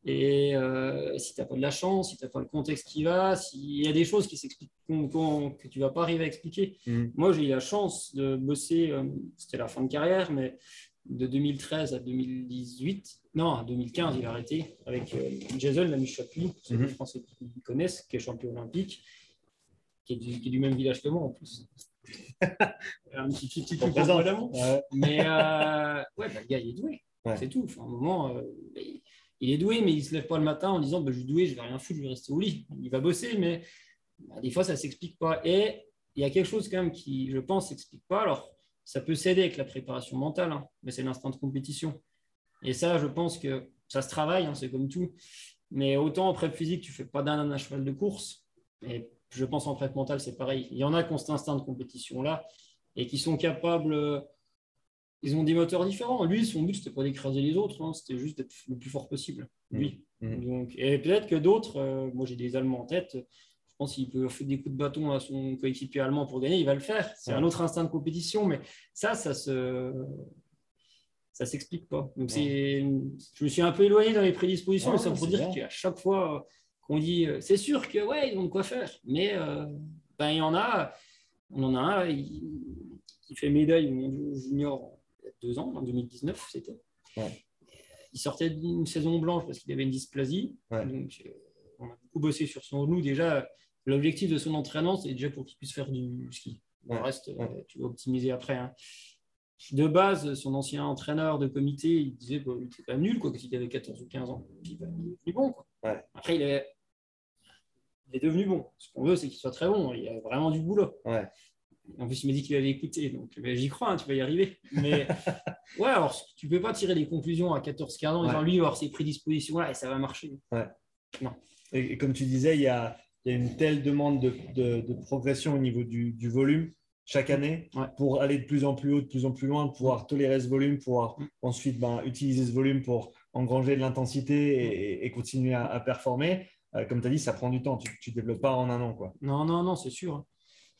Et euh, si tu n'as pas de la chance, si tu n'as pas le contexte qui va, s'il y a des choses qui s'expliquent que tu ne vas pas arriver à expliquer. Mm. Moi, j'ai eu la chance de bosser, euh, c'était la fin de carrière, mais de 2013 à 2018, non, à 2015, il a arrêté avec euh, Jason Lamichapuis, mm -hmm. je pense qu'ils connaissent, qui est champion olympique, qui est, du, qui est du même village que moi en plus. un petit, petit, petit ouais. Mais euh, ouais, bah, le gars, il est doué. C'est tout. Enfin, un moment, euh, il est doué, mais il ne se lève pas le matin en disant bah, Je suis doué, je ne vais rien foutre, je vais rester au lit. Il va bosser, mais bah, des fois, ça ne s'explique pas. Et il y a quelque chose quand même qui, je pense, ne s'explique pas. Alors, ça peut s'aider avec la préparation mentale, hein, mais c'est l'instinct de compétition. Et ça, je pense que ça se travaille, hein, c'est comme tout. Mais autant en prep physique, tu ne fais pas d'un à cheval de course. Et je pense en prête mentale, c'est pareil. Il y en a qui ont cet instinct de compétition-là et qui sont capables. Euh, ils ont des moteurs différents. Lui, son but, c'était pas d'écraser les autres, hein, c'était juste d'être le plus fort possible. Lui. Mmh. Mmh. Donc, et peut-être que d'autres, euh, moi j'ai des Allemands en tête, je pense qu'il peut faire des coups de bâton à son coéquipier allemand pour gagner, il va le faire. C'est un autre instinct de compétition, mais ça, ça se. Ça s'explique pas. Donc, c'est, je me suis un peu éloigné dans les prédispositions, mais ça pour dire qu'à chaque fois, on dit euh, c'est sûr que ouais, ils ont de quoi faire, mais euh, ben, il y en a, on en a un qui fait médaille au junior il y a deux ans, en 2019, c'était. Il sortait d'une saison blanche parce qu'il avait une dysplasie. Donc, euh, on a beaucoup bossé sur son genou. Déjà, l'objectif de son entraînement, c'est déjà pour qu'il puisse faire du ski. Le reste, tu vas optimiser après. Hein. De base, son ancien entraîneur de comité, il disait qu'il bah, était pas nul, quoi, qu'il avait 14 ou 15 ans. il est bon. Quoi. Après, il est, est devenu bon. Ce qu'on veut, c'est qu'il soit très bon. Il y a vraiment du boulot. Ouais. En plus, il m'a dit qu'il avait écouté, donc j'y crois, hein, tu vas y arriver. Mais ouais, alors tu peux pas tirer des conclusions à 14-15 ans en disant lui, il va avoir ses prédispositions-là et ça va marcher. Ouais. Non. Et, comme tu disais, il y a, il y a une telle demande de, de, progression au niveau du, du volume chaque année pour aller de plus en plus haut, de plus en plus loin, pouvoir tolérer ce volume, pouvoir mm. ensuite ben, utiliser ce volume pour engranger de l'intensité et, continuer à, performer. Euh, comme tu as dit, ça prend du temps. Tu ne développes pas en un an. Quoi. Non, non, non, c'est sûr.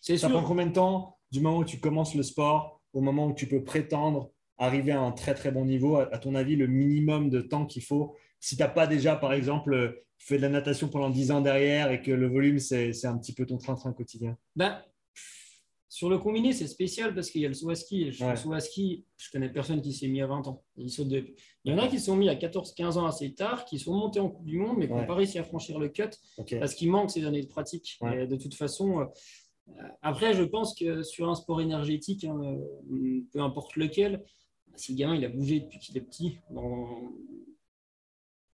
Ça sûr. prend combien de temps du moment où tu commences le sport au moment où tu peux prétendre arriver à un très très bon niveau À, ton avis, le minimum de temps qu'il faut? Si tu n'as pas déjà, par exemple, fait de la natation pendant 10 ans derrière et que le volume, c'est un petit peu ton train-train quotidien? Ben, sur le combiné, c'est spécial parce qu'il y a le saut à ski. Le saut à ski, je connais personne qui s'est mis à 20 ans. Il, y en a qui sont mis à 14-15 ans assez tard, qui sont montés en Coupe du Monde, mais qui n'ont pas réussi à franchir le cut parce qu'il manque ces années de pratique. de toute façon, euh, après, je pense que sur un sport énergétique, hein, euh, peu importe lequel, si le gamin il a bougé depuis qu'il est petit, dans,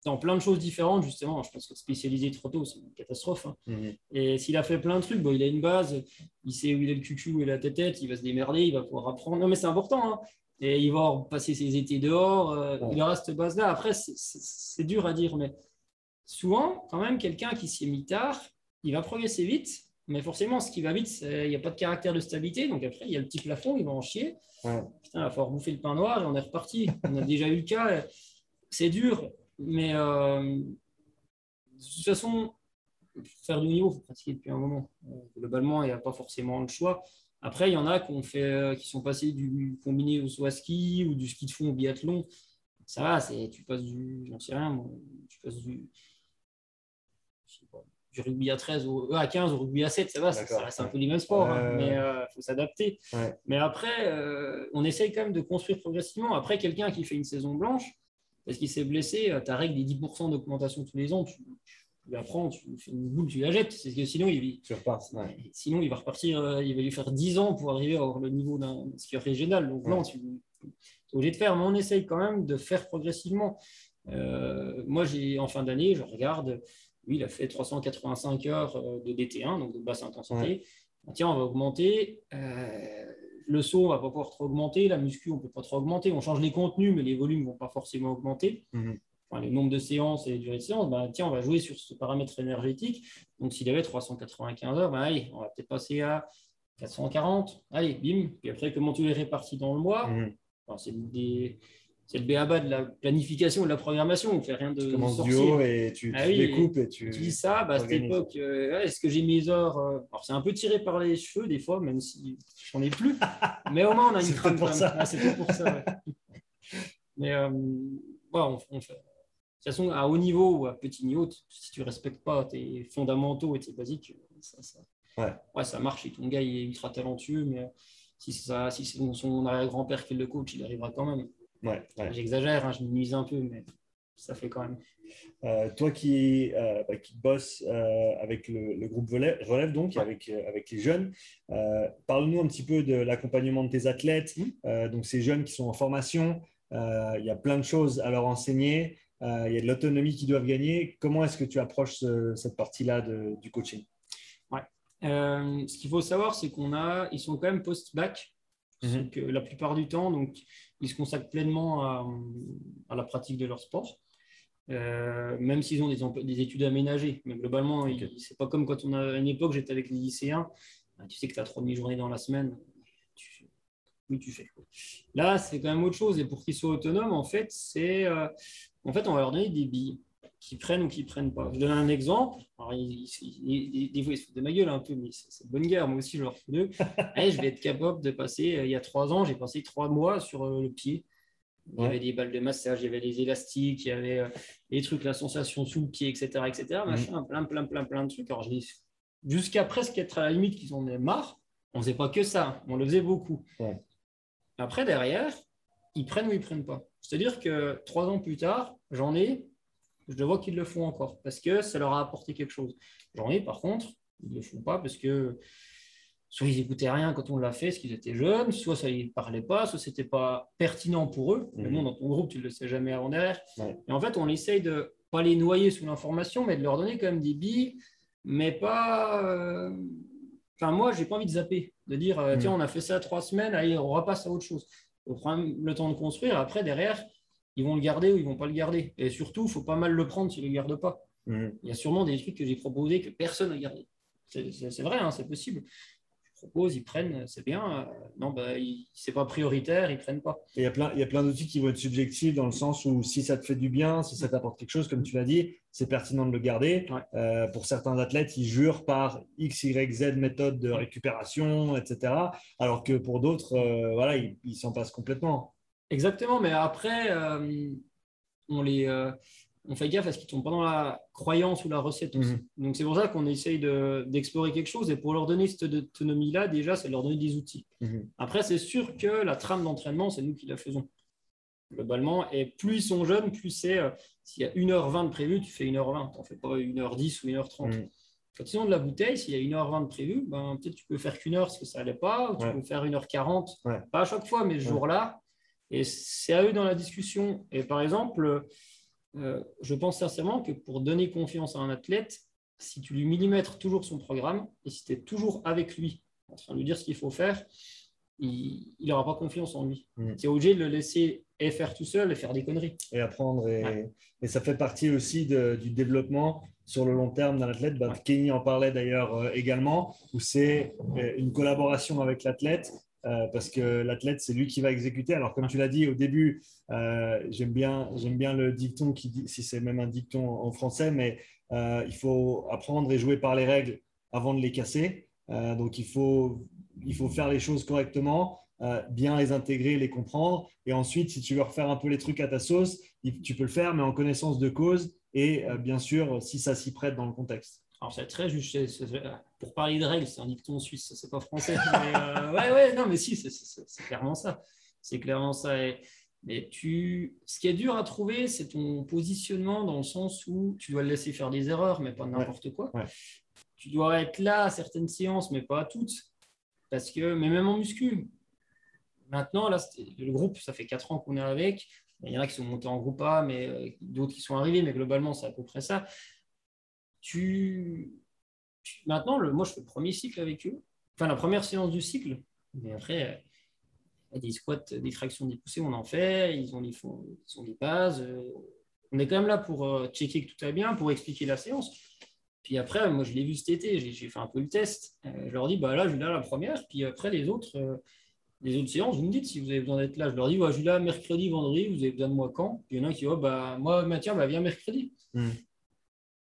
dans plein de choses différentes, justement. Je pense que spécialiser trop tôt, c'est une catastrophe. Hein. Mhm. Et s'il a fait plein de trucs, bon, il a une base, il sait où il est le cucu, où est la tête, il va se démerder, il va pouvoir apprendre. Non, mais c'est important. Hein. Et il va passer ses étés dehors. Euh, Il aura cette base-là. Après, c'est dur à dire, mais souvent, quand même, quelqu'un qui s'y est mis tard, il va progresser vite. Mais forcément, ce qui va vite, il n'y a pas de caractère de stabilité. Donc après, il y a le petit plafond, il va en chier. Putain, il va falloir bouffer le pain noir et on est reparti. On a déjà eu le cas. C'est dur. Mais euh, de toute façon, faire du niveau, il faut pratiquer depuis un moment. Euh, globalement, il n'y a pas forcément le choix. Après, il y en a qui, fait, euh, qui sont passés du combiné au soit ski ou du ski de fond au biathlon. Ça va, tu passes du, j'en sais rien, tu passes du, du rugby à 13 au, à 15 au rugby à 7, ça va, ça, reste un peu les mêmes sports, hein, mais il faut s'adapter. Mais après, on essaye quand même de construire progressivement. Après, quelqu'un qui fait une saison blanche, parce qu'il s'est blessé, euh, ta règle des 10% d'augmentation tous les ans, tu, tu la prends, tu fais une boule, tu la jettes. Que sinon, il, sinon, il va repartir, euh, il va lui faire 10 ans pour arriver à avoir le niveau d'un skieur régional. Donc, non, tu es obligé de faire, mais on essaye quand même de faire progressivement. Euh, moi, j'ai en fin d'année, je regarde, lui, il a fait 385 heures de DT1, donc de basse intensité. Tiens, on va augmenter le saut, on va pas pouvoir trop augmenter. La muscu, on peut pas trop augmenter. On change les contenus, mais les volumes vont pas forcément augmenter. Mhm. Enfin, les nombres de séances et les durées de séance, bah, tiens, on va jouer sur ce paramètre énergétique. Donc, s'il avait 395 heures, bah, allez, on va peut-être passer à 440. Allez, bim. Puis après, comment tu les répartis dans le mois? Mhm. c'est des c'est le béaba de la planification de la programmation. On fait rien de. Tu commences du haut et tu, ah les coupes et tu. Tu dis ça, bah, à cette époque, euh, est-ce que j'ai mes heures euh, Alors, c'est un peu tiré par les cheveux des fois, même si j'en ai plus. Mais au moins, on a une trame. pour ça. Ah, c'est pour ça. Mais euh, on, fait. De toute façon, à haut niveau ou à petit niveau, si tu ne respectes pas tes fondamentaux et tes basiques, ça, ça, ouais. ça marche. Et ton gars, il est ultra talentueux, mais si, ça, si c'est son arrière-grand-père qui est le coach, il arrivera quand même. Ouais, J'exagère, hein, je minimise un peu, mais ça fait quand même. Euh, toi qui, euh, bah, qui bosses euh, avec le, groupe Relève, donc, avec, avec les jeunes, parle-nous un petit peu de l'accompagnement de tes athlètes, mmh. donc ces jeunes qui sont en formation. Il y a plein de choses à leur enseigner, il y a de l'autonomie qu'ils doivent gagner. Comment est-ce que tu approches cette partie-là du coaching? Ouais. Ce qu'il faut savoir, c'est qu'on a, ils sont quand même post-bac. Mmh. la plupart du temps, donc ils se consacrent pleinement à, la pratique de leur sport. Euh, même s'ils ont des, des, études aménagées. Mais globalement, okay. c'est pas comme quand on a à une époque, j'étais avec les lycéens, bah, tu sais que tu as trois demi-journées dans la semaine, tu, oui, tu fais. Là, c'est quand même autre chose. Et pour qu'ils soient autonomes, en fait, c'est euh, en fait, on va leur donner des billes qui prennent ou qui prennent pas. Je donne un exemple. Alors, il, des fois, ils se foutent de ma gueule un peu, mais c'est bonne guerre. Moi aussi, je leur fous d'eux. Et je vais être capable de passer, euh, il y a trois ans, j'ai passé trois mois sur euh, le pied. Il y avait des balles de massage, il y avait des élastiques, il y avait euh, des trucs, la sensation sous le pied, etc. etc. Mhm. Machin, plein, plein, plein, plein de trucs. Alors, jusqu'à presque être à la limite qu'ils en aient marre. On ne faisait pas que ça, on le faisait beaucoup. Après, derrière, ils prennent ou ils prennent pas. C'est-à-dire que trois ans plus tard, j'en ai je vois qu'ils le font encore parce que ça leur a apporté quelque chose. J'en ai par contre, ils ne le font pas parce que soit ils n'écoutaient rien quand on l'a fait, parce qu'ils étaient jeunes, soit ça ne parlait pas, soit ce n'était pas pertinent pour eux. Mais non, dans ton groupe, tu ne le sais jamais avant derrière. Et en fait, on essaye de pas les noyer sous l'information, mais de leur donner quand même des billes, mais pas. Euh, enfin, moi, j'ai pas envie de zapper, de dire euh, tiens, on a fait ça trois semaines, allez, on repasse à autre chose. On prend le temps de construire. Après, derrière, ils vont le garder ou ils vont pas le garder. Et surtout, il faut pas mal le prendre s'ils ne le gardent pas. Mhm. Il y a sûrement des trucs que j'ai proposés que personne n'a gardé. C'est vrai, hein, c'est possible. Je propose, ils prennent, c'est bien. Euh, non, bah, c'est pas prioritaire, ils prennent pas. il y a plein, il y a plein d'outils qui vont être subjectifs dans le sens où si ça te fait du bien, si ça t'apporte quelque chose, comme tu l'as dit, c'est pertinent de le garder. Euh, pour certains athlètes, ils jurent par X, Y, Z méthode de récupération, etc. Alors que pour d'autres, euh, voilà, ils s'en passent complètement. Exactement, mais après, euh, on, les, euh, on fait gaffe à ce qu'ils ne tombent pas dans la croyance ou la recette mhm. Donc, c'est pour ça qu'on essaye d'explorer quelque chose. Et pour leur donner cette autonomie-là, déjà, c'est leur donner des outils. Mhm. Après, c'est sûr que la trame d'entraînement, c'est nous qui la faisons, globalement. Et plus ils sont jeunes, plus c'est. Euh, s'il y a 1h20 de prévu, tu fais 1h20. Tu n'en fais pas 1h10 ou 1h30. Mhm. Quand ils ont de la bouteille, s'il y a 1h20 de prévu, ben, peut-être tu peux faire qu'une heure parce que ça n'allait pas, ou tu peux faire 1h40. Pas à chaque fois, mais ce jour-là, et c'est à eux dans la discussion. Et par exemple, euh, je pense sincèrement que pour donner confiance à un athlète, si tu lui millimètres toujours son programme et si tu es toujours avec lui en train de lui dire ce qu'il faut faire, il n'aura pas confiance en lui. Mm. Tu es obligé de le laisser faire tout seul et faire des conneries. Et apprendre. Et, ça fait partie aussi du développement sur le long terme d'un athlète. Bah, Kenny en parlait d'ailleurs euh, également, où c'est euh, une collaboration avec l'athlète parce que l'athlète, c'est lui qui va exécuter. Alors, comme tu l'as dit au début, euh, j'aime bien, bien le dicton qui dit, si c'est même un dicton en français, mais euh, il faut apprendre et jouer par les règles avant de les casser. donc, il faut, il faut faire les choses correctement, bien les intégrer, les comprendre. Et ensuite, si tu veux refaire un peu les trucs à ta sauce, tu peux le faire, mais en connaissance de cause et bien sûr, si ça s'y prête dans le contexte. Alors, c'est très juste. Pour parler de règles, c'est un dicton suisse, c'est pas français. mais, euh, ouais, ouais, non, mais si, c'est clairement ça. C'est clairement ça. mais tu, ce qui est dur à trouver, c'est ton positionnement dans le sens où tu dois le laisser faire des erreurs, mais pas n'importe quoi. Tu dois être là à certaines séances, mais pas à toutes. Parce que, mais même en muscu. Maintenant, là, le groupe, ça fait 4 ans qu'on est avec. Il y en a qui sont montés en groupe A, mais euh, d'autres qui sont arrivés, mais globalement, c'est à peu près ça maintenant, moi, je fais le premier cycle avec eux, enfin la première séance du cycle, mais après, a des squats, des tractions, des poussées, on en fait, ils ont, des ils ont bases. Euh, on est quand même là pour euh, checker que tout va bien, pour expliquer la séance. Puis après, moi, je l'ai vu cet été, j'ai fait un peu le test. Euh, je leur dis, bah là, je là la première, puis après, les autres, les autres séances, vous me dites si vous avez besoin d'être là. Je leur dis, ouais, je là mercredi, vendredi, vous avez besoin de moi quand? Puis il y en a qui disent, bah, moi, Mathieu, bah, viens mercredi. Hmm.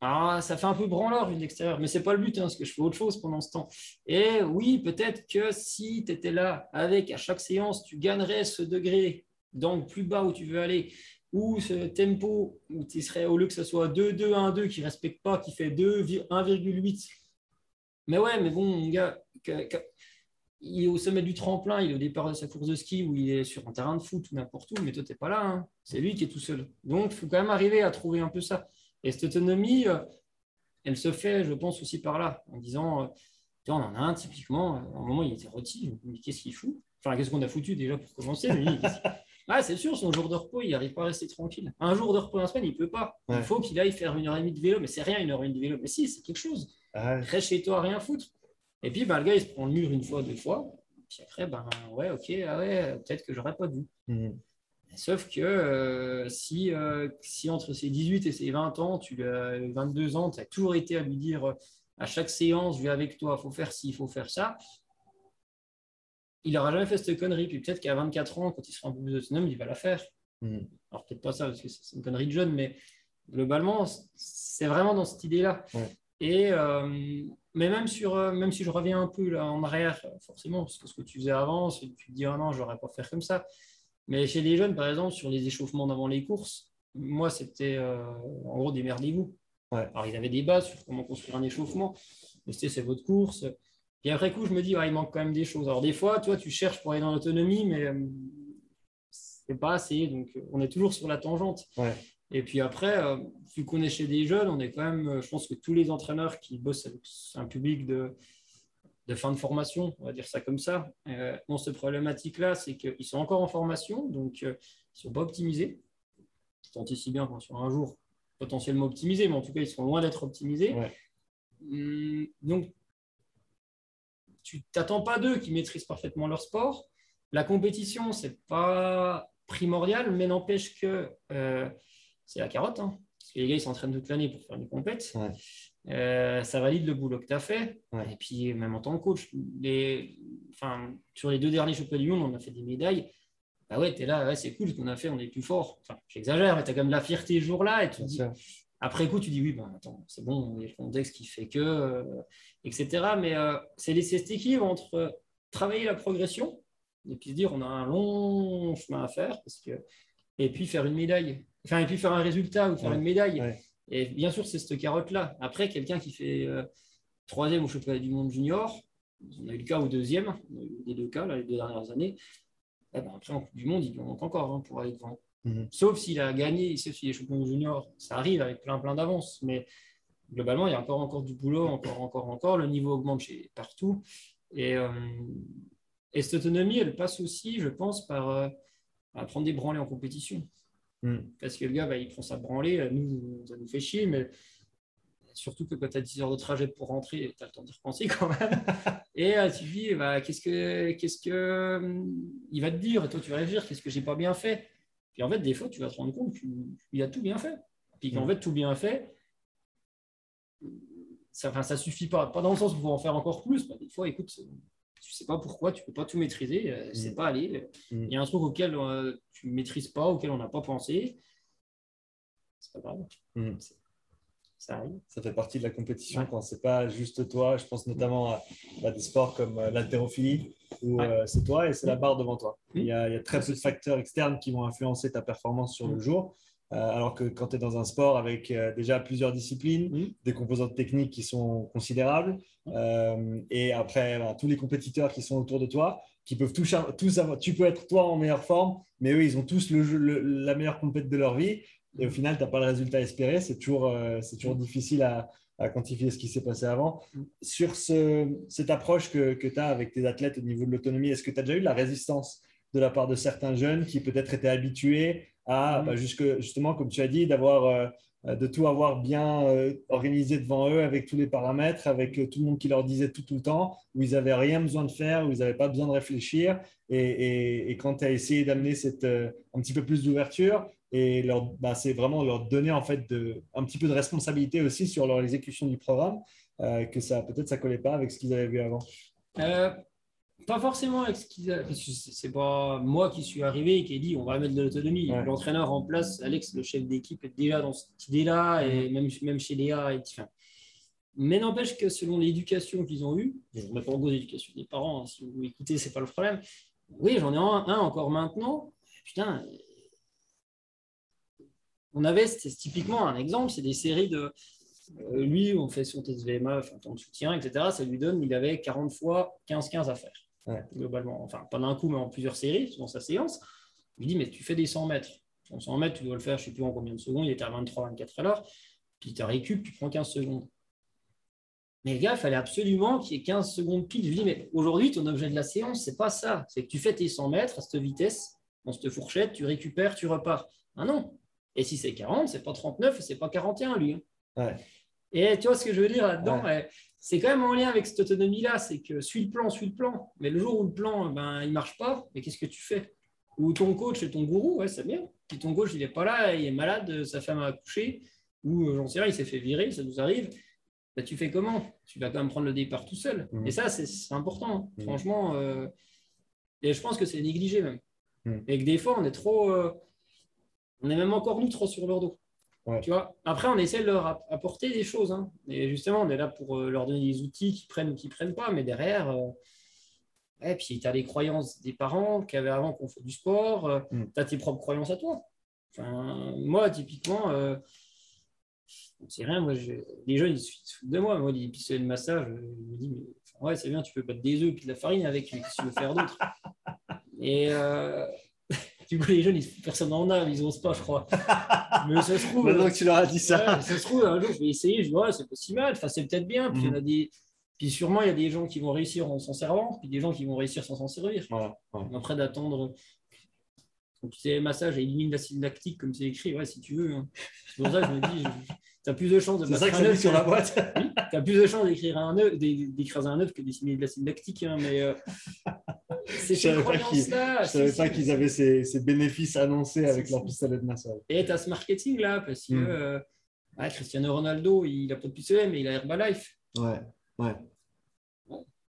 Alors, ça fait un peu branleur vu de l'extérieur, mais ce n'est pas le but, hein, parce que je fais autre chose pendant ce temps. Et oui, peut-être que si tu étais là avec à chaque séance, tu gagnerais ce degré donc plus bas où tu veux aller, ou ce tempo où tu serais, au lieu que ce soit 2, 2, 1, 2 qui ne respecte pas, qui fait 2, 1,8. Mais ouais, mais bon, mon gars, il est au sommet du tremplin, il est au départ de sa course de ski où il est sur un terrain de foot ou n'importe où, mais toi, tu n'es pas là. Hein. C'est lui qui est tout seul. Donc, il faut quand même arriver à trouver un peu ça. Et cette autonomie, euh, elle se fait, je pense, aussi par là, en disant, euh, on en a un typiquement, à un moment, il était rôti, mais qu'est-ce qu'il fout? Enfin, qu'est-ce qu'on a foutu déjà pour commencer Ah, c'est sûr, son jour de repos, il n'arrive pas à rester tranquille. Un jour de repos en semaine, il ne peut pas. Il faut qu'il aille faire une heure et demie de vélo, mais c'est rien, une heure et demie de vélo. Mais si, c'est quelque chose. Ah Reste chez toi, rien foutre. Et puis, bah, le gars, il se prend le mur une fois, deux fois. Puis après, ben ouais, ok, ah ouais, peut-être que j'aurais pas dû. Mmh. Sauf que euh, si, euh, si entre ses 18 et ses 20 ans, tu as 22 ans, tu as toujours été à lui dire euh, à chaque séance, je vais avec toi, il faut faire ci, il faut faire ça, il n'aura jamais fait cette connerie. Puis peut-être qu'à 24 ans, quand il sera un peu plus autonome, il va la faire. Mmh. Alors peut-être pas ça, parce que c'est une connerie de jeune, mais globalement, c'est vraiment dans cette idée-là. Et mais même, sur, euh, même si je reviens un peu là, en arrière, forcément, parce que ce que tu faisais avant, c'est que tu te dis, ah non, je n'aurais pas faire comme ça. Mais chez les jeunes, par exemple, sur les échauffements d'avant les courses, moi, c'était euh, en gros, démerdez-vous. Ouais. Alors, ils avaient des bases sur comment construire un échauffement. Mais c'est votre course. Et après coup, je me dis, il manque quand même des choses. Alors, des fois, toi, tu cherches pour aller dans l'autonomie, mais euh, c'est pas assez. Donc, on est toujours sur la tangente. Ouais. Et puis après, euh, vu qu'on est chez des jeunes, on est quand même, euh, je pense que tous les entraîneurs qui bossent avec un public de, de fin de formation, on va dire ça comme ça, euh, ont cette problématique-là, c'est qu'ils sont encore en formation, donc ils ne sont pas optimisés. Tant si bien qu'on soit un jour potentiellement optimisés, mais en tout cas, ils sont loin d'être optimisés. Hum, donc, tu t'attends pas d'eux qui maîtrisent parfaitement leur sport. La compétition, c'est pas primordial, mais n'empêche que c'est la carotte. Hein. Parce que les gars, ils s'entraînent toute l'année pour faire des compètes. Euh, ça valide le boulot que tu as fait. Et puis, même en tant que coach, les... enfin, sur les deux derniers championnats du monde, on a fait des médailles. Bah ouais, tu es là, c'est cool ce qu'on a fait, on est plus fort. Enfin, j'exagère, mais tu as quand même la fierté ce jour-là. Et tu dis, après coup, tu dis oui, ben, attends, c'est bon, il y a le contexte qui fait que, euh, etc. Mais euh, c'est laisser cet équilibre entre travailler la progression et puis se dire on a un long chemin à faire parce que, et puis faire une médaille. Enfin, et puis faire un résultat ou faire une médaille. Et bien sûr, c'est cette carotte-là. Après, quelqu'un qui fait euh, troisième au championnat du monde junior, on a eu le cas au deuxième, on a eu les deux cas là, les deux dernières années. Eh ben, après, en Coupe du Monde, il lui manque encore hein, pour aller devant. Mhm. Sauf s'il a gagné, sauf s'il est champion junior, ça arrive avec plein plein d'avance. Mais globalement, il y a encore, encore du boulot, encore, encore, encore. Le niveau augmente chez partout. Et, euh, et cette autonomie, elle passe aussi, je pense, par euh, prendre des branlées en compétition. Mm. Parce que le gars, bah, il prend sa branlée, euh, nous, ça nous fait chier, mais surtout que quand tu as 10 heures de trajet pour rentrer, tu as le temps d'y repenser quand même. et euh, tu dis, bah, qu'est-ce que, qu'est-ce que il va te dire? Et toi, tu vas réfléchir, qu'est-ce que j'ai pas bien fait? Puis en fait, des fois, tu vas te rendre compte qu'il a tout bien fait. Puis qu'en mm. fait, tout bien fait, ça, ne ça suffit pas. Pas dans le sens où faut en faire encore plus. des fois, écoute, tu sais pas pourquoi, tu peux pas tout maîtriser, euh, c'est mm. pas aller. Mm. Il y a un truc auquel tu euh, tu maîtrises pas, auquel on n'a pas pensé. C'est pas grave. Mm. Ça arrive. Ça fait partie de la compétition quand c'est pas juste toi. Je pense notamment à, des sports comme euh, l'haltérophilie où c'est toi et c'est la barre devant toi. Il y, a, il y, a, très peu de facteurs externes qui vont influencer ta performance sur le jour. Alors que quand tu es dans un sport avec déjà plusieurs disciplines, des composantes techniques qui sont considérables, euh, et après, ben, tous les compétiteurs qui sont autour de toi, qui peuvent tous, tous avoir, tu peux être toi en meilleure forme, mais eux, ils ont tous le, la meilleure compétition de leur vie. Et au final, tu n'as pas le résultat espéré. C'est toujours, euh, c'est toujours difficile à, à, quantifier ce qui s'est passé avant. Sur ce, cette approche que, que tu as avec tes athlètes au niveau de l'autonomie, est-ce que tu as déjà eu de la résistance de la part de certains jeunes qui peut-être étaient habitués à, bah, jusque, justement, comme tu as dit, d'avoir euh, de tout avoir bien euh, organisé devant eux avec tous les paramètres, avec euh, tout le monde qui leur disait tout, tout le temps, où ils n'avaient rien besoin de faire, où ils n'avaient pas besoin de réfléchir. Et, quand tu as essayé d'amener un petit peu plus d'ouverture, et leur, bah, c'est vraiment leur donner en fait de, un petit peu de responsabilité aussi sur leur exécution du programme, que ça peut-être ça collait pas avec ce qu'ils avaient vu avant. Pas forcément avec ce qu'ils a... parce que c'est pas moi qui suis arrivé et qui ai dit on va mettre de l'autonomie. Ouais. L'entraîneur en place, Alex, le chef d'équipe, est déjà dans cette idée-là et même, même chez Léa. Et, enfin, mais n'empêche que selon l'éducation qu'ils ont eue, je ne remets pas en cause l'éducation des parents, hein, si vous écoutez, c'est pas le problème. Oui, j'en ai un, un encore maintenant. Putain, on avait, c'est typiquement un exemple, c'est des séries de. euh, lui, on fait son test VMA, enfin, temps de soutien, etc. Ça lui donne, il avait 40 fois 15-15 à faire, Ouais. globalement. Enfin, pas d'un coup, mais en plusieurs séries, dans sa séance. Je lui dis, mais tu fais des 100 mètres. Ton 100 mètres, tu dois le faire, je ne sais plus en combien de secondes, il était à 23-24 à l'heure. Puis tu récup, tu prends 15 secondes. Mais le gars, il fallait absolument qu'il y ait 15 secondes pile. Je lui dis, mais aujourd'hui, ton objet de la séance, c'est pas ça. C'est que tu fais tes 100 mètres à cette vitesse, dans cette fourchette, tu récupères, tu repars. Ah non. Et si c'est 40, c'est pas 39 et c'est pas 41, lui. hein. Ouais. Et tu vois ce que je veux dire là-dedans ouais, C'est quand même en lien avec cette autonomie-là. C'est que suis le plan, suis le plan. Mais le jour où le plan, ben, il marche pas, mais qu'est-ce que tu fais? Ou ton coach et ton gourou, ouais, c'est bien. Puis ton coach, il est pas là, il est malade, sa femme a accouché, ou euh, j'en sais rien, il s'est fait virer, ça nous arrive. Bah, tu fais comment? Tu vas quand même prendre le départ tout seul. Mhm. Et ça, c'est c'est important. hein. Mhm. Franchement, euh, et je pense que c'est négligé même. Mhm. Et que des fois, on est trop. euh, on est même encore nous trop sur leur dos. Ouais. Tu vois Après, on essaie de leur app- apporter des choses. hein. Et justement, on est là pour euh, leur donner des outils qui prennent ou qui ne prennent pas. Mais derrière, euh, puis tu as les croyances des parents qui avaient avant qu'on fait du sport. euh, Mhm. Tu as tes propres croyances à toi. Enfin, moi, typiquement, euh, c'est rien. Moi, je- les jeunes, ils se foutent de moi. Moi, les pistolets de massage, je me dis, mais, enfin, ouais, c'est bien, tu peux battre des œufs et de la farine avec, mais qu'est-ce que tu veux faire d'autre? Et du coup, les jeunes, ils, personne n'en a, ils n'osent pas, je crois. Mais ça se trouve. Maintenant que tu leur as dit ça. Ouais, ça se trouve, un jour, je vais essayer, je dis, ouais, c'est pas si mal, enfin, c'est peut-être bien. Puis, il y en a des... puis sûrement, il y a des gens qui vont réussir en s'en servant, puis des gens qui vont réussir sans s'en servir. Voilà. Après, d'attendre. Donc, tu sais, massage et élimine l'acide lactique, comme c'est écrit, ouais, si tu veux. hein. C'est pour ça que je me dis, tu as plus de chances de C'est ça que un sur la boîte. Oui, tu as plus de chances d'écrire un œuf, d'é- d'écraser un œuf que d'éliminer de l'acide lactique. hein, mais euh, Je ces croyances-là. Je savais pas qu'ils avaient ces, ces bénéfices annoncés avec leur pistolet de massage. Et tu as ce marketing-là, parce que Mm. euh, Cristiano Ronaldo, il a pas de pistolet, mais il a Herbalife. Ouais. Ouais.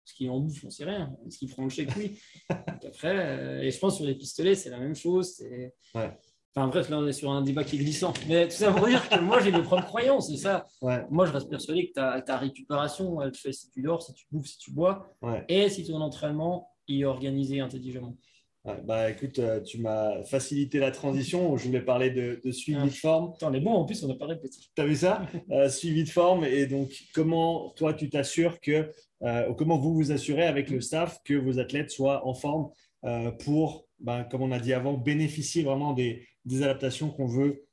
Ce qu'il en bouffe, on sait rien. Ce qu'il prend le chèque, oui. Après, euh, et je pense sur les pistolets, c'est la même chose. c'est- Ouais. Enfin bref, là, on est sur un débat qui est glissant. Mais tout ça pour dire que moi, j'ai mes propres croyances. C'est ça. Ouais. Moi, je reste persuadé que ta, ta récupération, elle te fait si tu dors, si tu bouffes, si tu bois, Ouais. et si ton entraînement est organisé intelligemment. Ouais, bah écoute, euh, tu m'as facilité la transition. Je voulais parler de, de suivi Ah. de forme. Attends, on est bon, en plus, on n'a pas répété. Tu as vu ça? Euh, Suivi de forme. Et donc, comment toi, tu t'assures que, euh, ou comment vous vous assurez avec le staff que vos athlètes soient en forme euh, pour, ben, comme on a dit avant, bénéficier vraiment des, des adaptations qu'on veut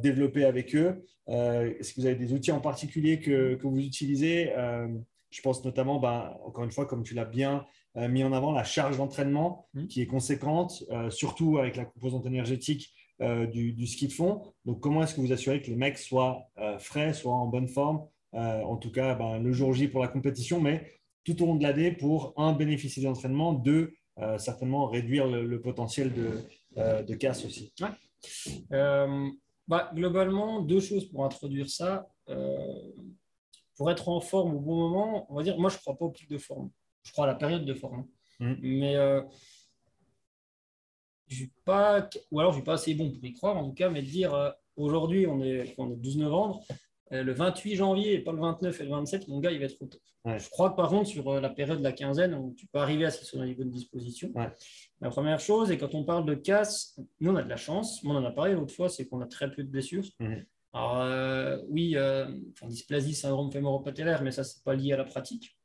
développer avec eux Est-ce que vous avez des outils en particulier que, que vous utilisez? Je pense notamment, ben, encore une fois, comme tu l'as bien mis en avant, la charge d'entraînement Mhm. qui est conséquente, euh, surtout avec la composante énergétique euh, du, du ski de fond. Donc, comment est-ce que vous assurez que les mecs soient euh, frais, soient en bonne forme, euh, en tout cas ben, le jour J pour la compétition, mais tout au long de l'année pour, un, bénéficier de l'entraînement, deux, euh, certainement réduire le, le potentiel de, euh, de casse aussi. Euh, bah, globalement, deux choses pour introduire ça. Euh, pour être en forme au bon moment, on va dire, moi, je ne crois pas au pic de forme. Je crois à la période de forme. Mhm. Mais euh, je suis pas, ou alors je ne suis pas assez bon pour y croire, en tout cas, mais de dire euh, aujourd'hui, on est, on est le 12 novembre, euh, le 28 janvier et pas le 29 et le 27, mon gars, il va être au top. Ouais. Je crois que par contre, sur euh, la période de la quinzaine, où tu peux arriver à ce qu'ils sont dans les bonnes dispositions. Ouais. La première chose, et quand on parle de casse, nous, on a de la chance. On en a parlé l'autre fois, c'est qu'on a très peu de blessures. Mhm. Alors, euh, oui, euh, enfin, dysplasie, syndrome fémoro-patellaire, mais ça, c'est pas lié à la pratique.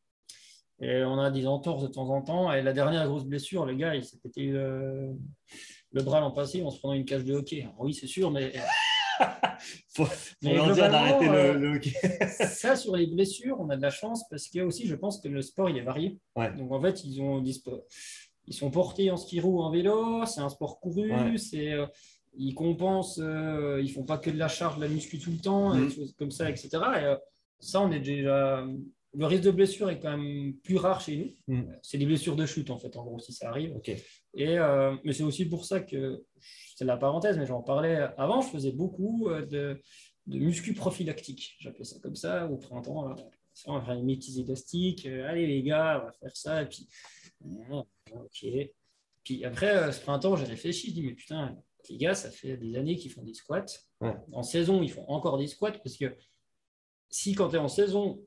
Et on a des entorses de temps en temps. Et la dernière grosse blessure, le gars, il s'est pété le, le bras l'an passé en se prenant une cage de hockey. Alors, oui, c'est sûr, mais faut, faut Mais leur dire globalement, d'arrêter euh, le, le hockey. ça, sur les blessures, on a de la chance parce que aussi, je pense que le sport, il est varié. Ouais. Donc, en fait, ils, ont ils sont portés en ski roue, en vélo, c'est un sport couru, Ouais. c'est, euh, ils compensent, euh, ils font pas que de la charge, de la muscu tout le temps, et des choses comme ça, etc. Et euh, ça, on est déjà. Le risque de blessure est quand même plus rare chez nous. Mhm. C'est des blessures de chute, en fait, en gros, si ça arrive. Ok. Et, euh, mais c'est aussi pour ça que, c'est la parenthèse, mais j'en parlais avant, je faisais beaucoup euh, de, de muscu prophylactique. J'appelais ça comme ça au printemps. là. on va faire une métis élastique. Euh, allez, les gars, on va faire ça. Et puis, euh, ok. Puis après, ce printemps, j'ai réfléchi. Je dis, mais putain, les gars, ça fait des années qu'ils font des squats. En saison, ils font encore des squats parce que si quand tu es en saison,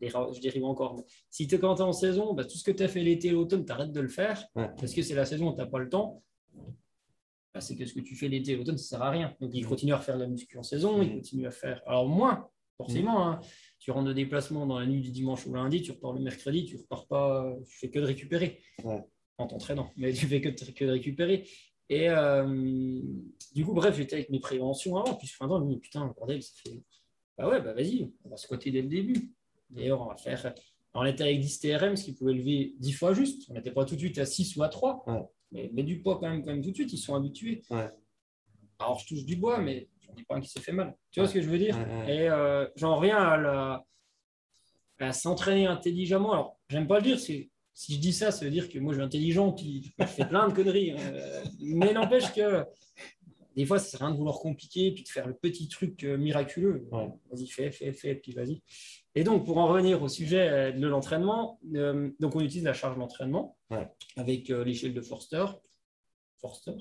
je dérive encore, mais si tu es quand tu es en saison, bah, tout ce que tu as fait l'été et l'automne, tu arrêtes de le faire parce que c'est la saison où tu n'as pas le temps. Bah, c'est que ce que tu fais l'été et l'automne, ça ne sert à rien. Donc, ils continuent à faire la muscu en saison, ils continuent à faire. Alors, moins, forcément. Hein. Tu rentres de déplacement dans la nuit du dimanche au lundi, tu repars le mercredi, tu repars pas, tu fais que de récupérer en t'entraînant, mais tu fais que de, que de récupérer. Et euh, du coup, bref, j'étais avec mes préventions avant. Puis fin je me dis, putain, bordel, ça fait. Bah ouais, bah vas-y, on va squatter dès le début. D'ailleurs, on va faire. On était avec 10 TRM, ce qui pouvait lever 10 fois juste. On n'était pas tout de suite à 6 ou à 3. Mais, mais, du poids quand même, quand même tout de suite, ils sont habitués. Alors, je touche du bois, mais j'en ai pas un qui s'est fait mal. Tu vois ce que je veux dire Et euh, j'en reviens à, la... à s'entraîner intelligemment. Alors, j'aime pas le dire, c'est si je dis ça, ça veut dire que moi, je suis intelligent, qui fait plein de conneries. Hein. mais n'empêche que des fois, ça sert à rien de vouloir compliquer, puis de faire le petit truc euh, miraculeux. Vas-y, fais, fais, fais, puis vas-y. Et donc, pour en revenir au sujet euh, de l'entraînement, euh, donc on utilise la charge d'entraînement avec l'échelle de Forster. Forster?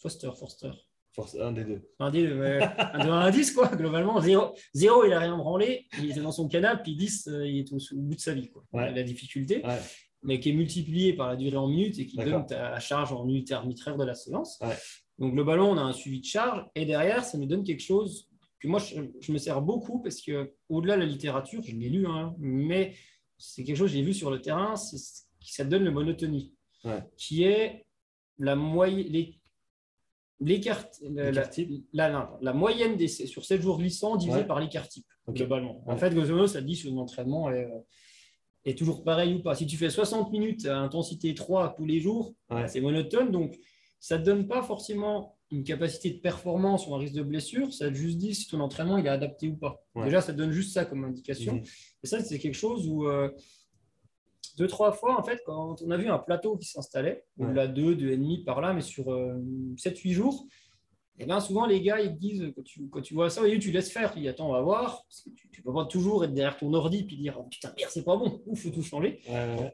Foster, Forster. Un des deux. Un des deux, un, 10, quoi, globalement. Zéro, zéro, il n'a rien branlé. Il était dans son canal, puis 10, euh, il est au, bout de sa vie. Quoi. La difficulté, mais qui est multipliée par la durée en minutes et qui donne ta charge en unité arbitraire de la séance. Donc, globalement, on a un suivi de charge. Et derrière, ça nous donne quelque chose que moi, je, me sers beaucoup parce que, au-delà de la littérature, je l'ai lu, hein, mais c'est quelque chose que j'ai vu sur le terrain, ça donne le monotonie, qui est la moyenne l'écart, la, la, moyenne des, sur 7 jours glissants divisé par l'écart type, globalement. En fait, grosso ça dit si un entraînement est, est, toujours pareil ou pas. Si tu fais 60 minutes à intensité 3 tous les jours, c'est monotone. Donc, ça ne te donne pas forcément une capacité de performance ou un risque de blessure. Ça te juste dit si ton entraînement il est adapté ou pas. Déjà, ça te donne juste ça comme indication. Mhm. Et ça, c'est quelque chose où. Euh, deux, trois fois, en fait, quand on a vu un plateau qui s'installait, ouais. là, deux, deux et demi par là, mais sur 7-8 euh, jours, et eh bien souvent, les gars, ils te disent, quand tu, quand tu vois ça, tu laisses faire, tu dis, attends, on va voir, parce que tu ne peux pas toujours être derrière ton ordi et dire, oh, putain, merde, c'est pas bon, il faut tout changer.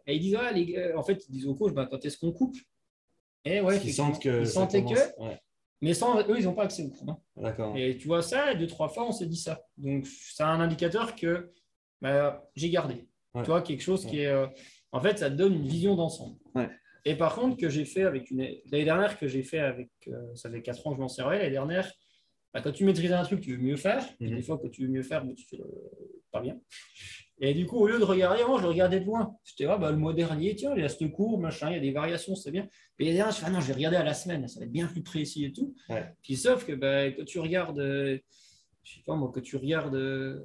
et ils disent, les gars, en fait, ils disent au coach, bah, quand est-ce qu'on coupe? Et ouais, ils sentent que. Ils sentaient que. Mais sans, eux, ils n'ont pas accès au cours. D'accord. Et tu vois ça, deux, trois fois, on s'est dit ça. Donc, c'est un indicateur que bah, j'ai gardé. Tu vois, quelque chose qui est. Euh, en fait, ça te donne une vision d'ensemble. Et par contre, que j'ai fait avec une. L'année dernière, que j'ai fait avec. Euh, ça fait 4 ans que je m'en servais. L'année dernière, bah, quand tu maîtrises un truc, tu veux mieux faire. Mhm. Des fois, que tu veux mieux faire, mais tu fais pas bien. Et du coup, au lieu de regarder, moi, je regardais de loin. Je disais, ah, bah, le mois dernier, tiens, il y a ce cours, machin, il y a des variations, c'est bien. L'année dernière, je fais, ah, non, je vais regarder à la semaine, ça va être bien plus précis et tout. Puis sauf que bah, quand tu regardes, euh, je sais pas moi, tu regardes euh,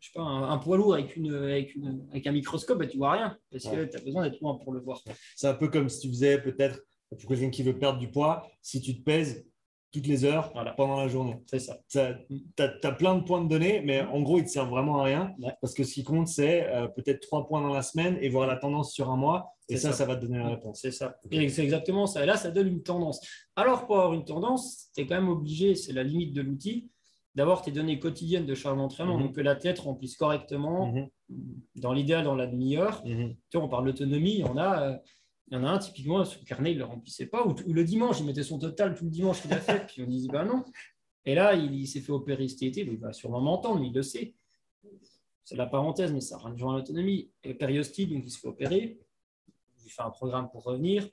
je sais pas, un, poids lourd avec, une, avec, une, avec un microscope, bah, tu vois rien parce que tu as besoin d'être loin pour le voir. C'est un peu comme si tu faisais peut-être, pour quelqu'un qui veut perdre du poids, si tu te pèses toutes les heures pendant la journée. C'est ça. Tu as, plein de points de données, mais en gros, ils ne te servent vraiment à rien parce que ce qui compte, c'est euh, peut-être trois points dans la semaine et voir la tendance sur un mois. Et ça, ça, va te donner la réponse. C'est ça. C'est exactement ça. Et là, ça donne une tendance. Alors, pour avoir une tendance, tu es quand même obligé, c'est la limite de l'outil, d'avoir tes données quotidiennes de charge d'entraînement, mhm. donc que la tête remplisse correctement, mhm. dans l'idéal dans la demi-heure. Mhm. Tu vois, on parle d'autonomie, en a. Euh, il y en a un, typiquement, son carnet, il ne le remplissait pas. Ou, le dimanche, il mettait son total tout le dimanche qu'il a fait. puis on disait, bah non. Et là, il, s'est fait opérer cet été. Il va sûrement m'entendre, mais il le sait. C'est la parenthèse, mais ça rejoint l'autonomie. Et périostite, donc il se fait opérer. Je lui fais un programme pour revenir.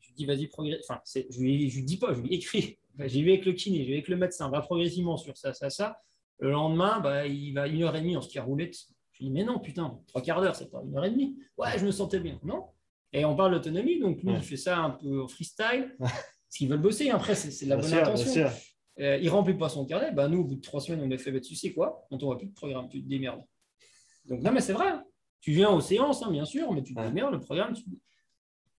Je lui dis, vas-y, progresse. Enfin, je lui, je lui dis pas, je lui écris j'ai vu avec le kiné, j'ai vu avec le médecin, va progressivement sur ça, ça, ça. Le lendemain, bah, il va une heure et demie en ski à roulette. Je dis, mais non, putain, trois quarts d'heure, c'est pas une heure et demie. Ouais, je me sentais bien. Non. Et on parle d'autonomie, donc lui, il fait ça un peu en freestyle, parce qu'ils veulent bosser. Après, c'est de la bonne intention. Euh, il remplit pas son carnet. Bah, nous, au bout de trois semaines, on a fait, bah, tu sais quoi, on t'envoie plus de programme, tu te démerdes. Donc, non, mais c'est vrai. Hein. Tu viens aux séances, hein, bien sûr, mais tu te démerdes, le programme, tu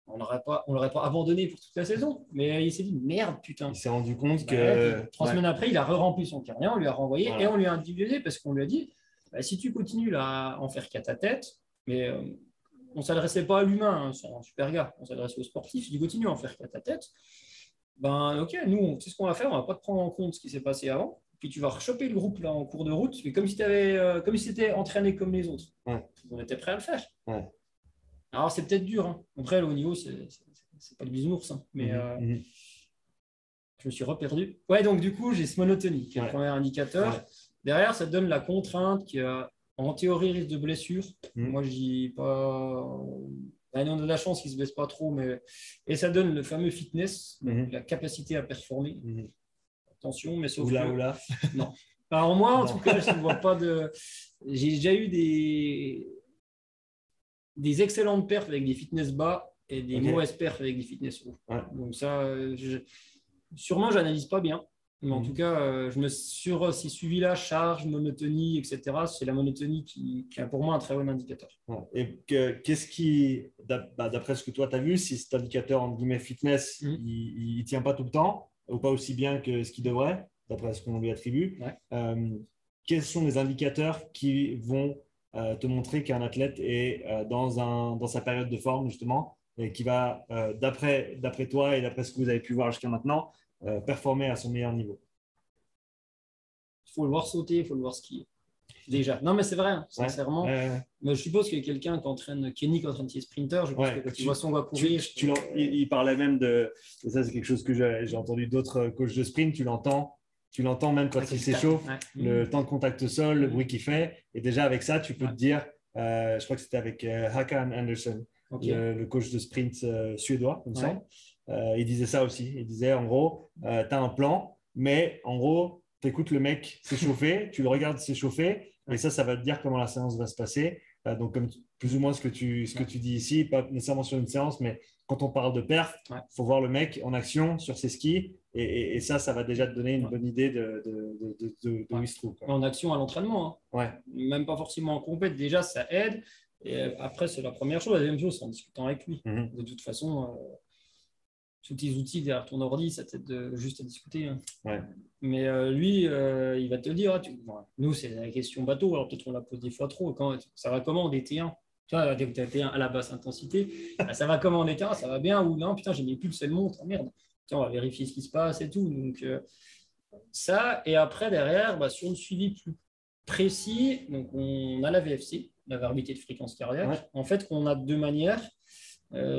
on on l'aurait pas abandonné pour toute la saison. Mais il s'est dit merde, putain. Il s'est rendu compte que trois semaines après, il a re-rempli son carnet, on lui a renvoyé et on lui a individualisé parce qu'on lui a dit bah, si tu continues là à en faire qu'à ta tête, mais euh, on ne s'adressait pas à l'humain, hein, c'est un super gars, on s'adressait aux sportifs. Il dit continue à en faire qu'à ta tête. Ben ok, nous, c'est ce qu'on va faire, on va pas te prendre en compte ce qui s'est passé avant. puis tu vas rechoper le groupe là en cours de route, mais comme si tu avais, euh, comme si c'était entraîné comme les autres. On était prêt à le faire. Alors c'est peut-être dur. Hein. Après, le haut niveau, c'est pas le bisounours, hein. mais mhm, euh, mhm. je me suis reperdu. Ouais, donc du coup, j'ai ce monotonie qui est le premier indicateur. Derrière, ça te donne la contrainte qui a, en théorie, risque de blessure. Mhm. Moi, je dis pas. on a de la chance qu'il ne se baisse pas trop, mais et ça donne le fameux fitness, la capacité à performer. Attention, mais sauf oula, Oula. non. Alors moi, en tout cas, je ne vois pas de. J'ai déjà eu des des excellentes perfs avec des fitness bas et des mauvaises perfs avec des fitness hauts. Donc ça, je... sûrement, j'analyse pas bien. Mais en mhm. tout cas, euh, je me sur ces suivis-là, charge, monotonie, etc. C'est la monotonie qui, qui, est pour moi un très bon indicateur. Et qu'est-ce qui, bah, d'après ce que toi tu as vu, si cet indicateur en guillemets fitness, mhm. il ne tient pas tout le temps, ou pas aussi bien que ce qu'il devrait, d'après ce qu'on lui attribue, euh, quels sont les indicateurs qui vont euh, te montrer qu'un athlète est dans, un, dans sa période de forme, justement, et qui va, d'après toi et d'après ce que vous avez pu voir jusqu'à maintenant, performer à son meilleur niveau Il faut le voir sauter, il faut le voir skier. Déjà. Non, mais c'est vrai, hein, sincèrement. Mais je suppose qu'il y a quelqu'un qui entraîne, Kenny qui entraîne ses sprinters, je pense que quand tu, son gars courir. il, parlait même de. ça, c'est quelque chose que j'ai entendu d'autres coachs de sprint, tu l'entends tu l'entends même quand il s'échauffe, le temps de contact au sol, le bruit qu'il fait. Et déjà, avec ça, tu peux te dire, euh, je crois que c'était avec euh, Hakan Anderson, le, coach de sprint euh, suédois, comme ça. Il disait ça aussi. Il disait, en gros, tu as un plan, mais en gros, tu écoutes le mec s'échauffer, tu le regardes s'échauffer, et ça, ça va te dire comment la séance va se passer. donc, comme plus ou moins ce que tu, ce que tu dis ici, pas nécessairement sur une séance, mais quand on parle de perf, il faut voir le mec en action sur ses skis. Et, ça, ça va déjà te donner une bonne idée de, de, de, où il se trouve. En action à l'entraînement. Hein. Même pas forcément en compète. Déjà, ça aide. Et après, c'est la première chose. La deuxième chose, c'est en discutant avec lui. Mhm. De toute façon, euh, tous tes outils derrière ton ordi, ça t'aide juste à discuter. Hein. Ouais. Mais euh, lui, euh, il va te dire, ah, nous, c'est la question bateau. Alors peut-être on la pose des fois trop. Quand, ça va comment des T1 tu vois, tu as à la basse intensité, bah, ça va comment en T1 Ça va bien ou non? Putain, j'ai mis plus le seul montre, merde on va vérifier ce qui se passe et tout. Donc, euh, ça, et après, derrière, bah, sur le suivi plus précis, donc on a la VFC, la variabilité de fréquence cardiaque. En fait, on a deux manières,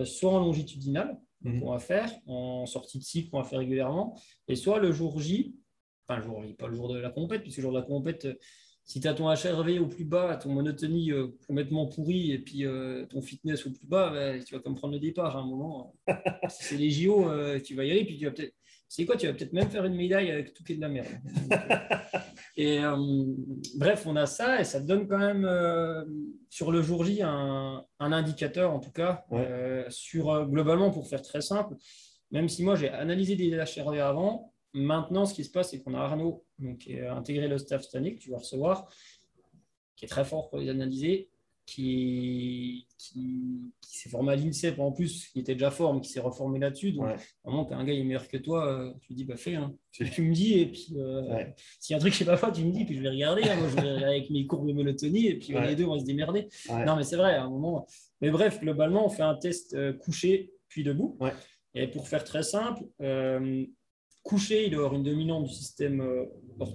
soit en longitudinal, mhm. qu'on va faire, en sortie de cycle, qu'on va faire régulièrement, et soit le jour J, enfin, le jour J, pas le jour de la compète, puisque le jour de la compète, si tu as ton HRV au plus bas, ton monotonie euh, complètement pourrie et puis euh, ton fitness au plus bas, bah, tu vas comme prendre le départ à un moment. c'est les JO, euh, tu vas y aller, puis tu vas peut-être. C'est quoi Tu vas peut-être même faire une médaille avec tout qui est de la merde. et bref, on a ça et ça donne quand même sur le jour J un, indicateur, en tout cas, sur globalement, pour faire très simple, même si moi j'ai analysé des HRV avant, Maintenant, ce qui se passe, c'est qu'on a Arnaud donc, qui a intégré le staff cette année, que tu vas recevoir, qui est très fort pour les analyser, qui, qui, s'est formé à l'INSEP en plus, qui était déjà fort, mais qui s'est reformé là-dessus. Donc, ouais. moment un gars est meilleur que toi, euh, tu dis, bah fais. Hein. Tu me dis, et puis euh, s'il y a un truc que je sais pas faire, tu me dis, puis je vais regarder. Hein. moi, je vais regarder avec mes courbes de monotonie, et puis les deux, on va se démerder. Non, mais c'est vrai, à un moment. Mais bref, globalement, on fait un test euh, couché, puis debout. Et pour faire très simple, Couché, il doit avoir une dominante du système euh,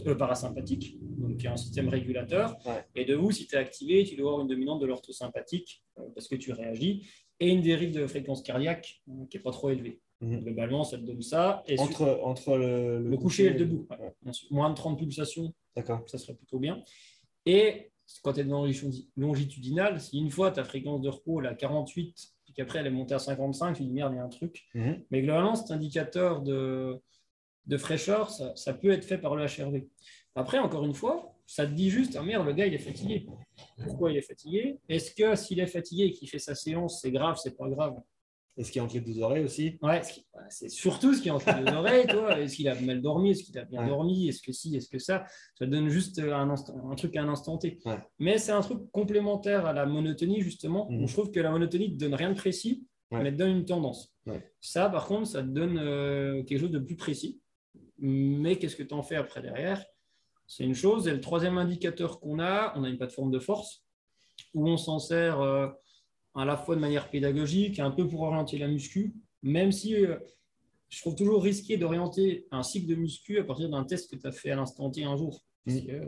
euh, parasympathique, donc qui est un système régulateur. Et debout, si tu es activé, tu dois avoir une dominante de l'orthosympathique euh, parce que tu réagis et une dérive de fréquence cardiaque qui n'est pas trop élevée. Mhm. Globalement, ça te donne ça. Et entre, entre le, le, coucher et le debout. Moins de 30 pulsations, ça serait plutôt bien. Et quand tu es dans longitudinal, si une fois ta fréquence de repos est à 48, puis qu'après elle est montée à 55, tu dis merde, il y a un truc. Mhm. Mais globalement, cet indicateur de, de fraîcheur, ça, peut être fait par le HRV. Après, encore une fois, ça te dit juste, ah merde, le gars, il est fatigué. Pourquoi il est fatigué? Est-ce que s'il est fatigué et qu'il fait sa séance, c'est grave, c'est pas grave? Est-ce qu'il est entre les deux oreilles aussi Ouais, c'est surtout ce qui est entre les deux oreilles, toi. Est-ce qu'il a mal dormi? Est-ce qu'il a bien dormi? Est-ce que si? Est-ce que ça? Ça donne juste un, un truc à un instant T. Mais c'est un truc complémentaire à la monotonie, justement, mhm. je trouve que la monotonie ne donne rien de précis, mais elle donne une tendance. Ça, par contre, ça te donne euh, quelque chose de plus précis. Mais qu'est-ce que tu en fais après derrière? C'est une chose. Et le troisième indicateur qu'on a, on a une plateforme de force où on s'en sert euh, à la fois de manière pédagogique, un peu pour orienter la muscu, même si euh, je trouve toujours risqué d'orienter un cycle de muscu à partir d'un test que tu as fait à l'instant T un jour. Mm. euh,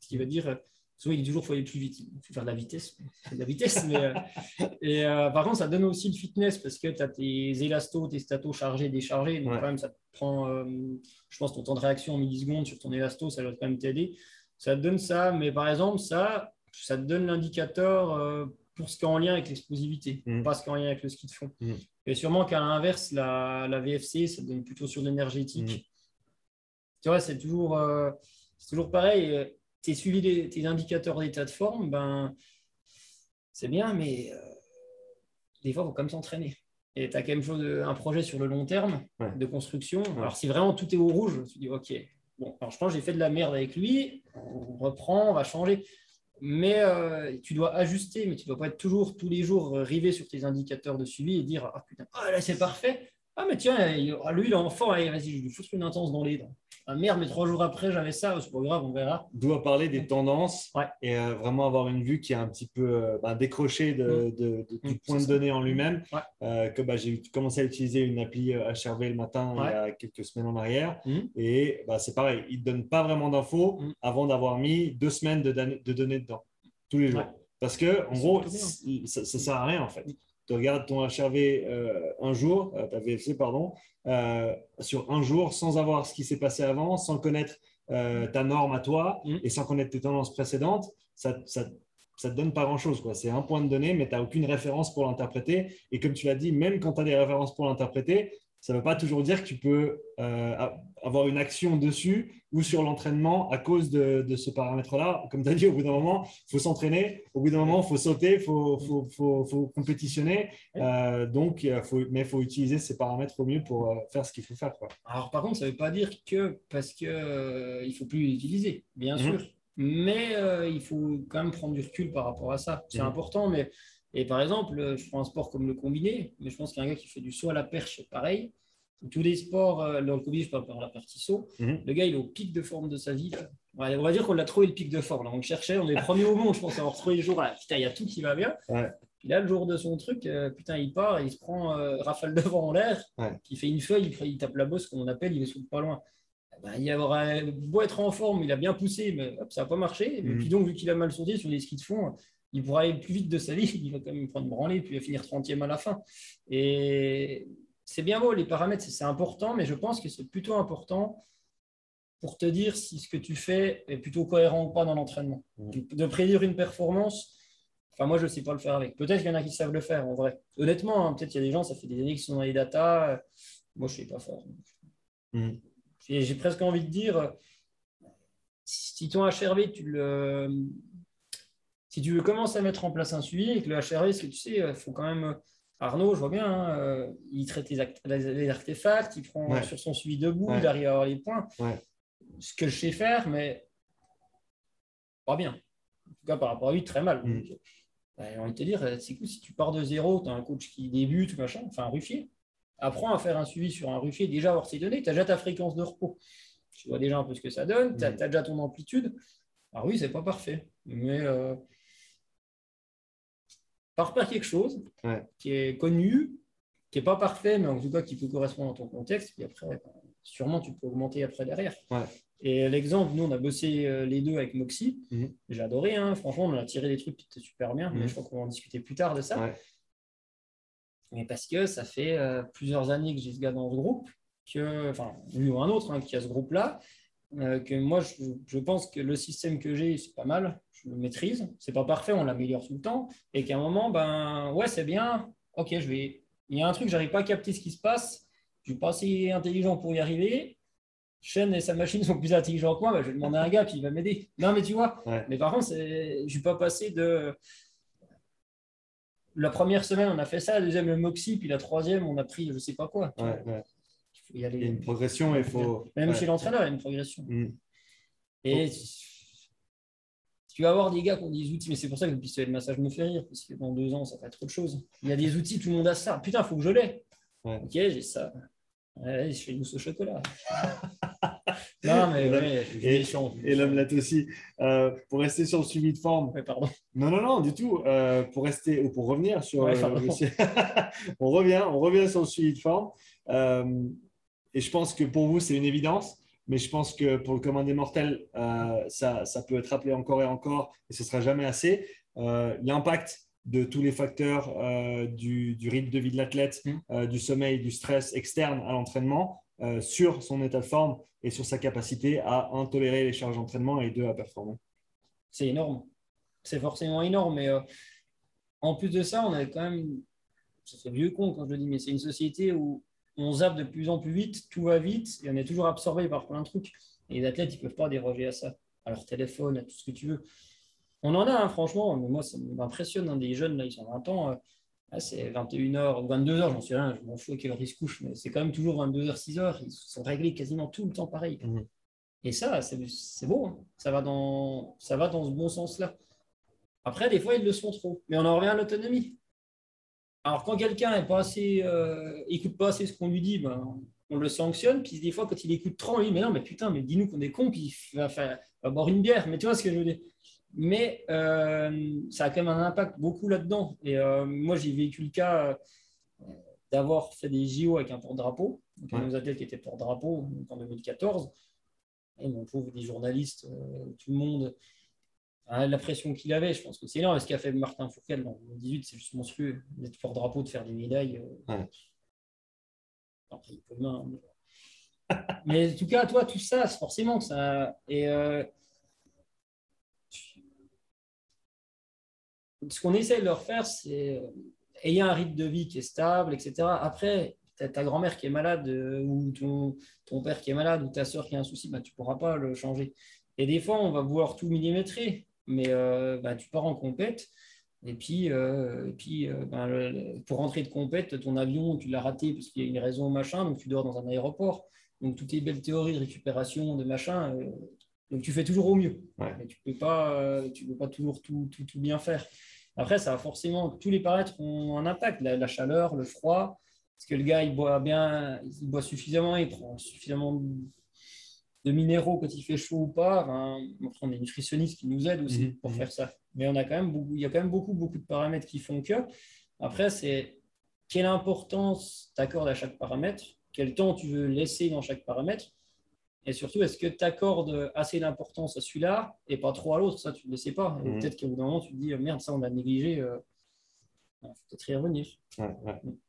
ce qui va dire, souvent il dit toujours qu'il faut aller plus vite. Il faut faire de la vitesse. de la vitesse mais, euh, et euh, par contre, ça donne aussi le fitness parce que tu as tes élastos, tes statos chargés, déchargés. Donc, Ouais. quand même, ça te prend, euh, je pense, ton temps de réaction en millisecondes sur ton élasto, ça doit quand même t'aider. Ça te donne ça. Mais par exemple, ça, ça te donne l'indicateur euh, pour ce qui est en lien avec l'explosivité, Mm. pas ce qui est en lien avec le ski de fond. Mm. Et sûrement qu'à l'inverse, la, la VFC, ça te donne plutôt sur l'énergétique. Mm. Tu vois, c'est toujours, c'est toujours pareil. Tu es suivi des- tes indicateurs d'état de forme, ben, c'est bien, mais euh, des fois, il faut quand même s'entraîner. Et tu as quand même chose- un projet sur le long terme Ouais. de construction. Alors, si vraiment tout est au rouge, tu dis, OK, bon, alors je pense que j'ai fait de la merde avec lui, on reprend, on va changer. Mais euh, tu dois ajuster, mais tu ne dois pas être toujours, tous les jours, rivé sur tes indicateurs de suivi et dire Ah putain, ah, là c'est parfait. Ah, mais tiens, lui il est enfant, allez, vas-y, je lui fous une intense dans les dents. Ah merde, mais trois jours après j'avais ça, c'est pas grave, on verra. doit parler des tendances Ouais. et euh, vraiment avoir une vue qui est un petit peu euh, bah, décrochée de, de- de- du Mm, point de données en lui-même. Ouais. Euh, que bah, j'ai commencé à utiliser une appli HRV le matin il y a quelques semaines en arrière. Mm. Et bah, c'est pareil, il ne donne pas vraiment d'infos Mm. avant d'avoir mis deux semaines de, de données dedans, tous les jours. Parce que, en gros, ça ne sert à rien en fait. Mm. Tu regardes ton HRV un jour, ta VFC, pardon, euh, sur un jour sans avoir ce qui s'est passé avant, sans connaître euh, ta norme à toi Mm. et sans connaître tes tendances précédentes, ça ça, ça te donne pas grand-chose. quoi. C'est un point de données, mais tu n'as aucune référence pour l'interpréter. Et comme tu l'as dit, même quand tu as des références pour l'interpréter, ça ne veut pas toujours dire que tu peux euh, avoir une action dessus ou sur l'entraînement à cause de, de ce paramètre-là. Comme tu as dit, au bout d'un moment, il faut s'entraîner. Au bout d'un moment, il faut sauter, il faut, faut, faut, faut compétitionner. Euh, donc, mais il faut utiliser ces paramètres au mieux pour euh, faire ce qu'il faut faire. Quoi. Alors par contre, ça ne veut pas dire que parce qu'il ne il faut plus l'utiliser, bien Mhm. sûr. Mais il faut quand même prendre du recul par rapport à ça. C'est Mhm. important, mais et par exemple, euh, je prends un sport comme le combiné, mais je pense qu'un gars qui fait du saut à la perche, pareil. Tous les sports, euh, dans le combiné, je parle par la partie saut, Mhm. le gars, il est au pic de forme de sa vie. Ouais, on va dire qu'on l'a trouvé le pic de forme. là. On le cherchait, on est les premiers au monde, je pense, à avoir trouvé le jour. Là. Putain, il y a tout qui va bien. Ouais. Puis là, le jour de son truc, euh, putain, il part, il se prend euh, rafale de vent en l'air, Ouais. il fait une feuille, il, il tape la bosse, comme on appelle, il est sous pas loin. Ben, il aurait beau être en forme, il a bien poussé, mais hop, ça n'a pas marché. Et Mhm. puis donc, vu qu'il a mal sauté sur les skis de fond, il pourra aller plus vite de sa vie, il va quand même prendre branlée, puis il va finir 30e à la fin. Et c'est bien beau, les paramètres, c'est important, mais je pense que c'est plutôt important pour te dire si ce que tu fais est plutôt cohérent ou pas dans l'entraînement. Mhm. De prédire une performance, enfin moi je ne sais pas le faire avec. Peut-être qu'il y en a qui savent le faire en vrai. Honnêtement, hein, peut-être qu'il y a des gens, ça fait des années qu'ils sont dans les datas. euh, Moi je ne sais pas faire. Mhm. J'ai presque envie de dire, si ton HRV, tu le... si tu veux commencer à mettre en place un suivi et que le HRV, ce que tu sais, il faut quand même. Arnaud, je vois bien, hein, euh, il traite les, act- les- les artefacts, il prend Ouais. sur son suivi debout, Ouais. il arrive à avoir les points. Ouais. Ce que je sais faire, mais pas bien. En tout cas, par rapport à lui, très mal. Bah, j'ai envie de te dire, c'est cool, si tu pars de zéro, tu as un coach qui débute, machin, enfin un ruffier. Apprends à faire un suivi sur un ruffier, déjà avoir ses données, tu as déjà ta fréquence de repos. Tu vois déjà un peu ce que ça donne, tu as, Mhm. déjà ton amplitude. Alors oui, c'est pas parfait, mais euh, par par quelque chose Ouais. qui est connu, qui n'est pas parfait, mais en tout cas qui peut correspondre à ton contexte, puis après, sûrement tu peux augmenter après derrière. Ouais. Et l'exemple, nous, on a bossé euh, les deux avec Moxie. Mhm. J'ai adoré, hein. franchement, on a tiré des trucs qui étaient super bien, mais Mhm. je crois qu'on va en discuter plus tard de ça. Ouais. Mais parce que ça fait euh, plusieurs années que j'ai ce gars dans ce groupe, que, enfin, lui ou un autre hein, qui a ce groupe-là, que moi, je, je pense que le système que j'ai, c'est pas mal, je le maîtrise. C'est pas parfait, on l'améliore tout le temps. Et qu'à un moment, ben, ouais, c'est bien, ok, je vais. Il y a un truc, j'arrive pas à capter ce qui se passe, je suis pas assez intelligent pour y arriver. Shen et sa machine sont plus intelligents que moi, ben, je vais demander à un gars, puis il va m'aider. Non, mais tu vois, Ouais. mais par contre, je suis pas passé de. La première semaine, on a fait ça, la deuxième, le Moxie, puis la troisième, on a pris je sais pas quoi. Ouais, ouais. Il y Il y a une progression et il faut. Même ouais. chez l'entraîneur, il y a une progression. Mhm. Et tu vas avoir des gars qui ont des outils, mais c'est pour ça que le pistolet de massage me fait rire, parce que dans deux ans, ça va être autre chose. Il y a des outils, tout le monde a ça. Putain, faut que je l'ai. Ouais. Ok, j'ai ça. Ouais, je fais mousse au chocolat. non, mais ouais, Et-. Et l'omelette aussi. Euh, pour rester sur le suivi de forme, pardon. Non, non, non, du tout. Euh, pour rester ou pour revenir sur. Ouais, euh, on revient, on revient sur le suivi de forme. Euh, et je pense que pour vous, c'est une évidence. Mais je pense que pour le commun des mortels, euh, ça, ça, peut être rappelé encore et encore et ce ne sera jamais assez. L'impact de tous les facteurs du, du, rythme de vie de l'athlète, mmh. du sommeil, du stress externe à l'entraînement sur son état de forme et sur sa capacité à intolérer les charges d'entraînement et deux, à performer. C'est énorme. C'est forcément énorme. Mais en plus de ça, on a quand même ça fait vieux con quand je le dis, mais c'est une société où on zappe de plus en plus vite, tout va vite, et on est toujours absorbé par plein de trucs. Et les athlètes, ils ne peuvent pas déroger à ça, à leur téléphone, à tout ce que tu veux. On en a, hein, franchement, mais moi, ça m'impressionne. Hein, des jeunes, là, ils ont 20 ans, euh, c'est 21h, 22h, j'en sais rien, je m'en fous à quelle heure ils se couchent, mais c'est quand même toujours 22h, 6h, ils sont réglés quasiment tout le temps pareil. Mmh. Et ça, c'est beau, hein. ça, va dans, ça va dans ce bon sens-là. Après, des fois, ils le sont trop, mais on en revient à l'autonomie. Alors, quand quelqu'un pas assez, euh, écoute pas assez ce qu'on lui dit, ben, on le sanctionne. Puis des fois, quand il écoute trop, on lui dit Mais non, mais putain, mais dis-nous qu'on est con, puis il va, faire, boire une bière. Mais tu vois ce que je veux dire? Mais euh, ça a quand même un impact beaucoup là-dedans. Et euh, moi, j'ai vécu le cas d'avoir fait des JO avec un porte-drapeau. Donc, ouais. nos athlètes qui étaient porte-drapeau en 2014. Et on trouve des journalistes, tout le monde ah, la pression qu'il avait, je pense que c'est énorme. Ce qu'a fait Martin Fourcade en 2018, c'est juste monstrueux. D'être porte-drapeau, de faire des médailles. Euh, mais... en tout cas, toi, tout ça, c'est forcément ça. Et euh, ce qu'on essaie de leur faire, c'est euh, ayant un rythme de vie qui est stable, etc. Après, ta grand-mère qui est malade ou ton, père qui est malade ou ta soeur qui a un souci, bah, tu ne pourras pas le changer. Et des fois, on va vouloir tout millimétrer mais euh, bah, tu pars en compète. Et puis, euh, et puis euh, bah, pour rentrer de compète, ton avion, tu l'as raté parce qu'il y a une raison, machin, donc tu dors dans un aéroport. Donc, toutes tes belles théories de récupération, de machin, donc tu fais toujours au mieux. Mais tu ne peux, pas, tu peux pas toujours tout, tout, tout, bien faire. Après, ça a forcément, tous les paramètres ont un impact. La, la chaleur, le froid, est-ce que le gars, il boit bien, il boit suffisamment, il prend suffisamment de minéraux quand il fait chaud ou pas. on a une nutritionniste qui nous aide aussi mhm, pour mhm. faire ça. Mais on a quand même beaucoup, il y a quand même beaucoup, beaucoup de paramètres qui font que. Après, c'est quelle importance tu accordes à chaque paramètre, quel temps tu veux laisser dans chaque paramètre, et surtout, est-ce que tu accordes assez d'importance à celui-là et pas trop à l'autre? Ça, tu ne le sais pas. Mhm. Peut-être qu'au bout d'un moment, tu te dis, merde, ça, on a négligé. Il euh, faut peut-être y revenir.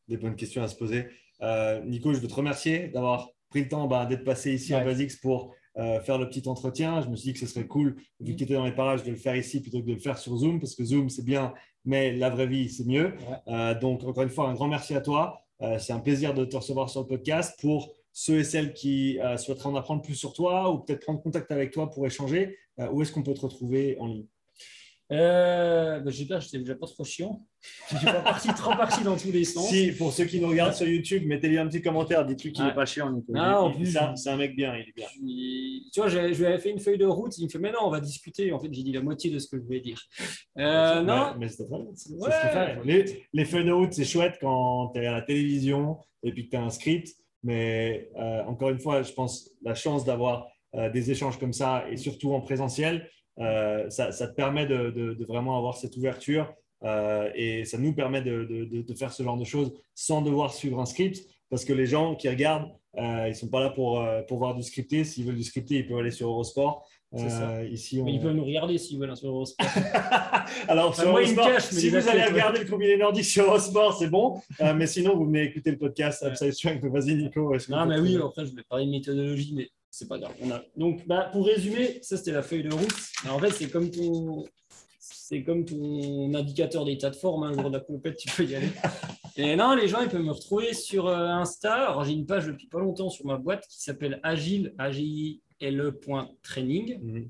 Des bonnes questions à se poser. Euh, Nico, je veux te remercier d'avoir pris le temps bah, d'être passé ici à Basics pour euh, faire le petit entretien. Je me suis dit que ce serait cool, vu qu'il était dans les parages, de le faire ici plutôt que de le faire sur Zoom, parce que Zoom, c'est bien, mais la vraie vie, c'est mieux. Euh, donc, encore une fois, un grand merci à toi. Euh, c'est un plaisir de te recevoir sur le podcast. Pour ceux et celles qui souhaiteraient en apprendre plus sur toi ou peut-être prendre contact avec toi pour échanger, où est-ce qu'on peut te retrouver en ligne? Euh, bah, J'espère que je déjà pas trop chiant. Je suis pas parti, trop parti dans tous les sens. Si, pour ceux qui nous regardent sur YouTube, mettez-lui un petit commentaire. Dites-lui qu'il n'est pas chiant, Nico. Ah, c'est un, mec bien. Il est bien. Tu vois, je, lui avais fait une feuille de route. Il me fait Mais non, on va discuter. En fait, j'ai dit la moitié de ce que je voulais dire. Euh, non. Mais c'est ouais. les, les, feuilles de route, c'est chouette quand tu es à la télévision et puis que tu as un script. Mais euh, encore une fois, je pense la chance d'avoir euh, des échanges comme ça et surtout en présentiel euh, ça, te permet de, vraiment avoir cette ouverture euh, et ça nous permet de, faire ce genre de choses sans devoir suivre un script parce que les gens qui regardent, euh, ils ne sont pas là pour, pour voir du scripté. S'ils veulent du scripté, ils peuvent aller sur Eurosport. ici, Mais ils peuvent nous regarder s'ils veulent sur Eurosport. Alors, sur Eurosport, si vous allez regarder le combiné nordique sur Eurosport, c'est bon. mais sinon, vous venez écouter le podcast Upside Strength. Vas-y, Nico. Non, mais oui, après, je vais parler de méthodologie, mais c'est pas grave. Donc, bah, pour résumer, ça c'était la feuille de route. en fait, c'est comme ton, c'est comme ton indicateur d'état de forme. Un jour de la compète, tu peux y aller. Et non, les gens, ils peuvent me retrouver sur euh, Insta. Alors, j'ai une page depuis pas longtemps sur ma boîte qui s'appelle agile, agile.training. Mhm.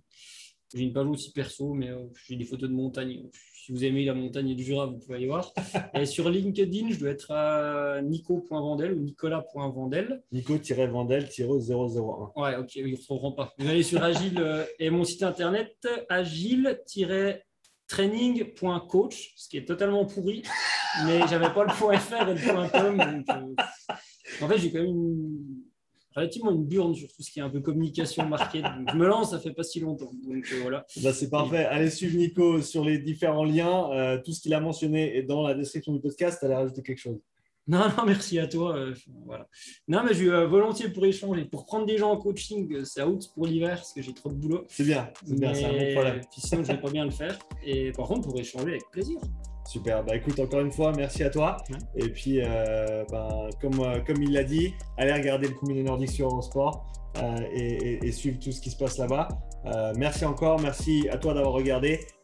J'ai une page aussi perso, mais euh, j'ai des photos de montagne si vous aimez la montagne du Jura, vous pouvez aller voir. Et sur LinkedIn, je dois être à nico.vandel ou nicolas.vandel. Nico-vandel-001. Ouais, ok, ils ne retrouveront pas. Vous allez sur Agile euh, et mon site internet, agile-training.coach, ce qui est totalement pourri, mais j'avais pas le .fr et le .com. Donc, euh, en fait, j'ai quand même une relativement une burne sur tout ce qui est un peu communication marketing. je me lance, ça fait pas si longtemps. Donc euh, voilà. Bah, c'est parfait. Allez suivre Nico sur les différents liens. Euh, tout ce qu'il a mentionné est dans la description du podcast. Allez rajouter quelque chose. Non, non, merci à toi. euh, voilà. Non, mais je suis volontiers pour échanger. Pour prendre des gens en coaching, c'est out pour l'hiver parce que j'ai trop de boulot. C'est bien, c'est bien, c'est un bon problème. Puis sinon, je vais pas bien le faire. Et par contre, pour échanger avec plaisir. Super, bah écoute, encore une fois, merci à toi. Ouais. Et puis, euh, ben, comme, euh, comme il l'a dit, allez regarder le combiné nordique sur Eurosport euh, et, et- et suivre tout ce qui se passe là-bas. Euh, merci encore, merci à toi d'avoir regardé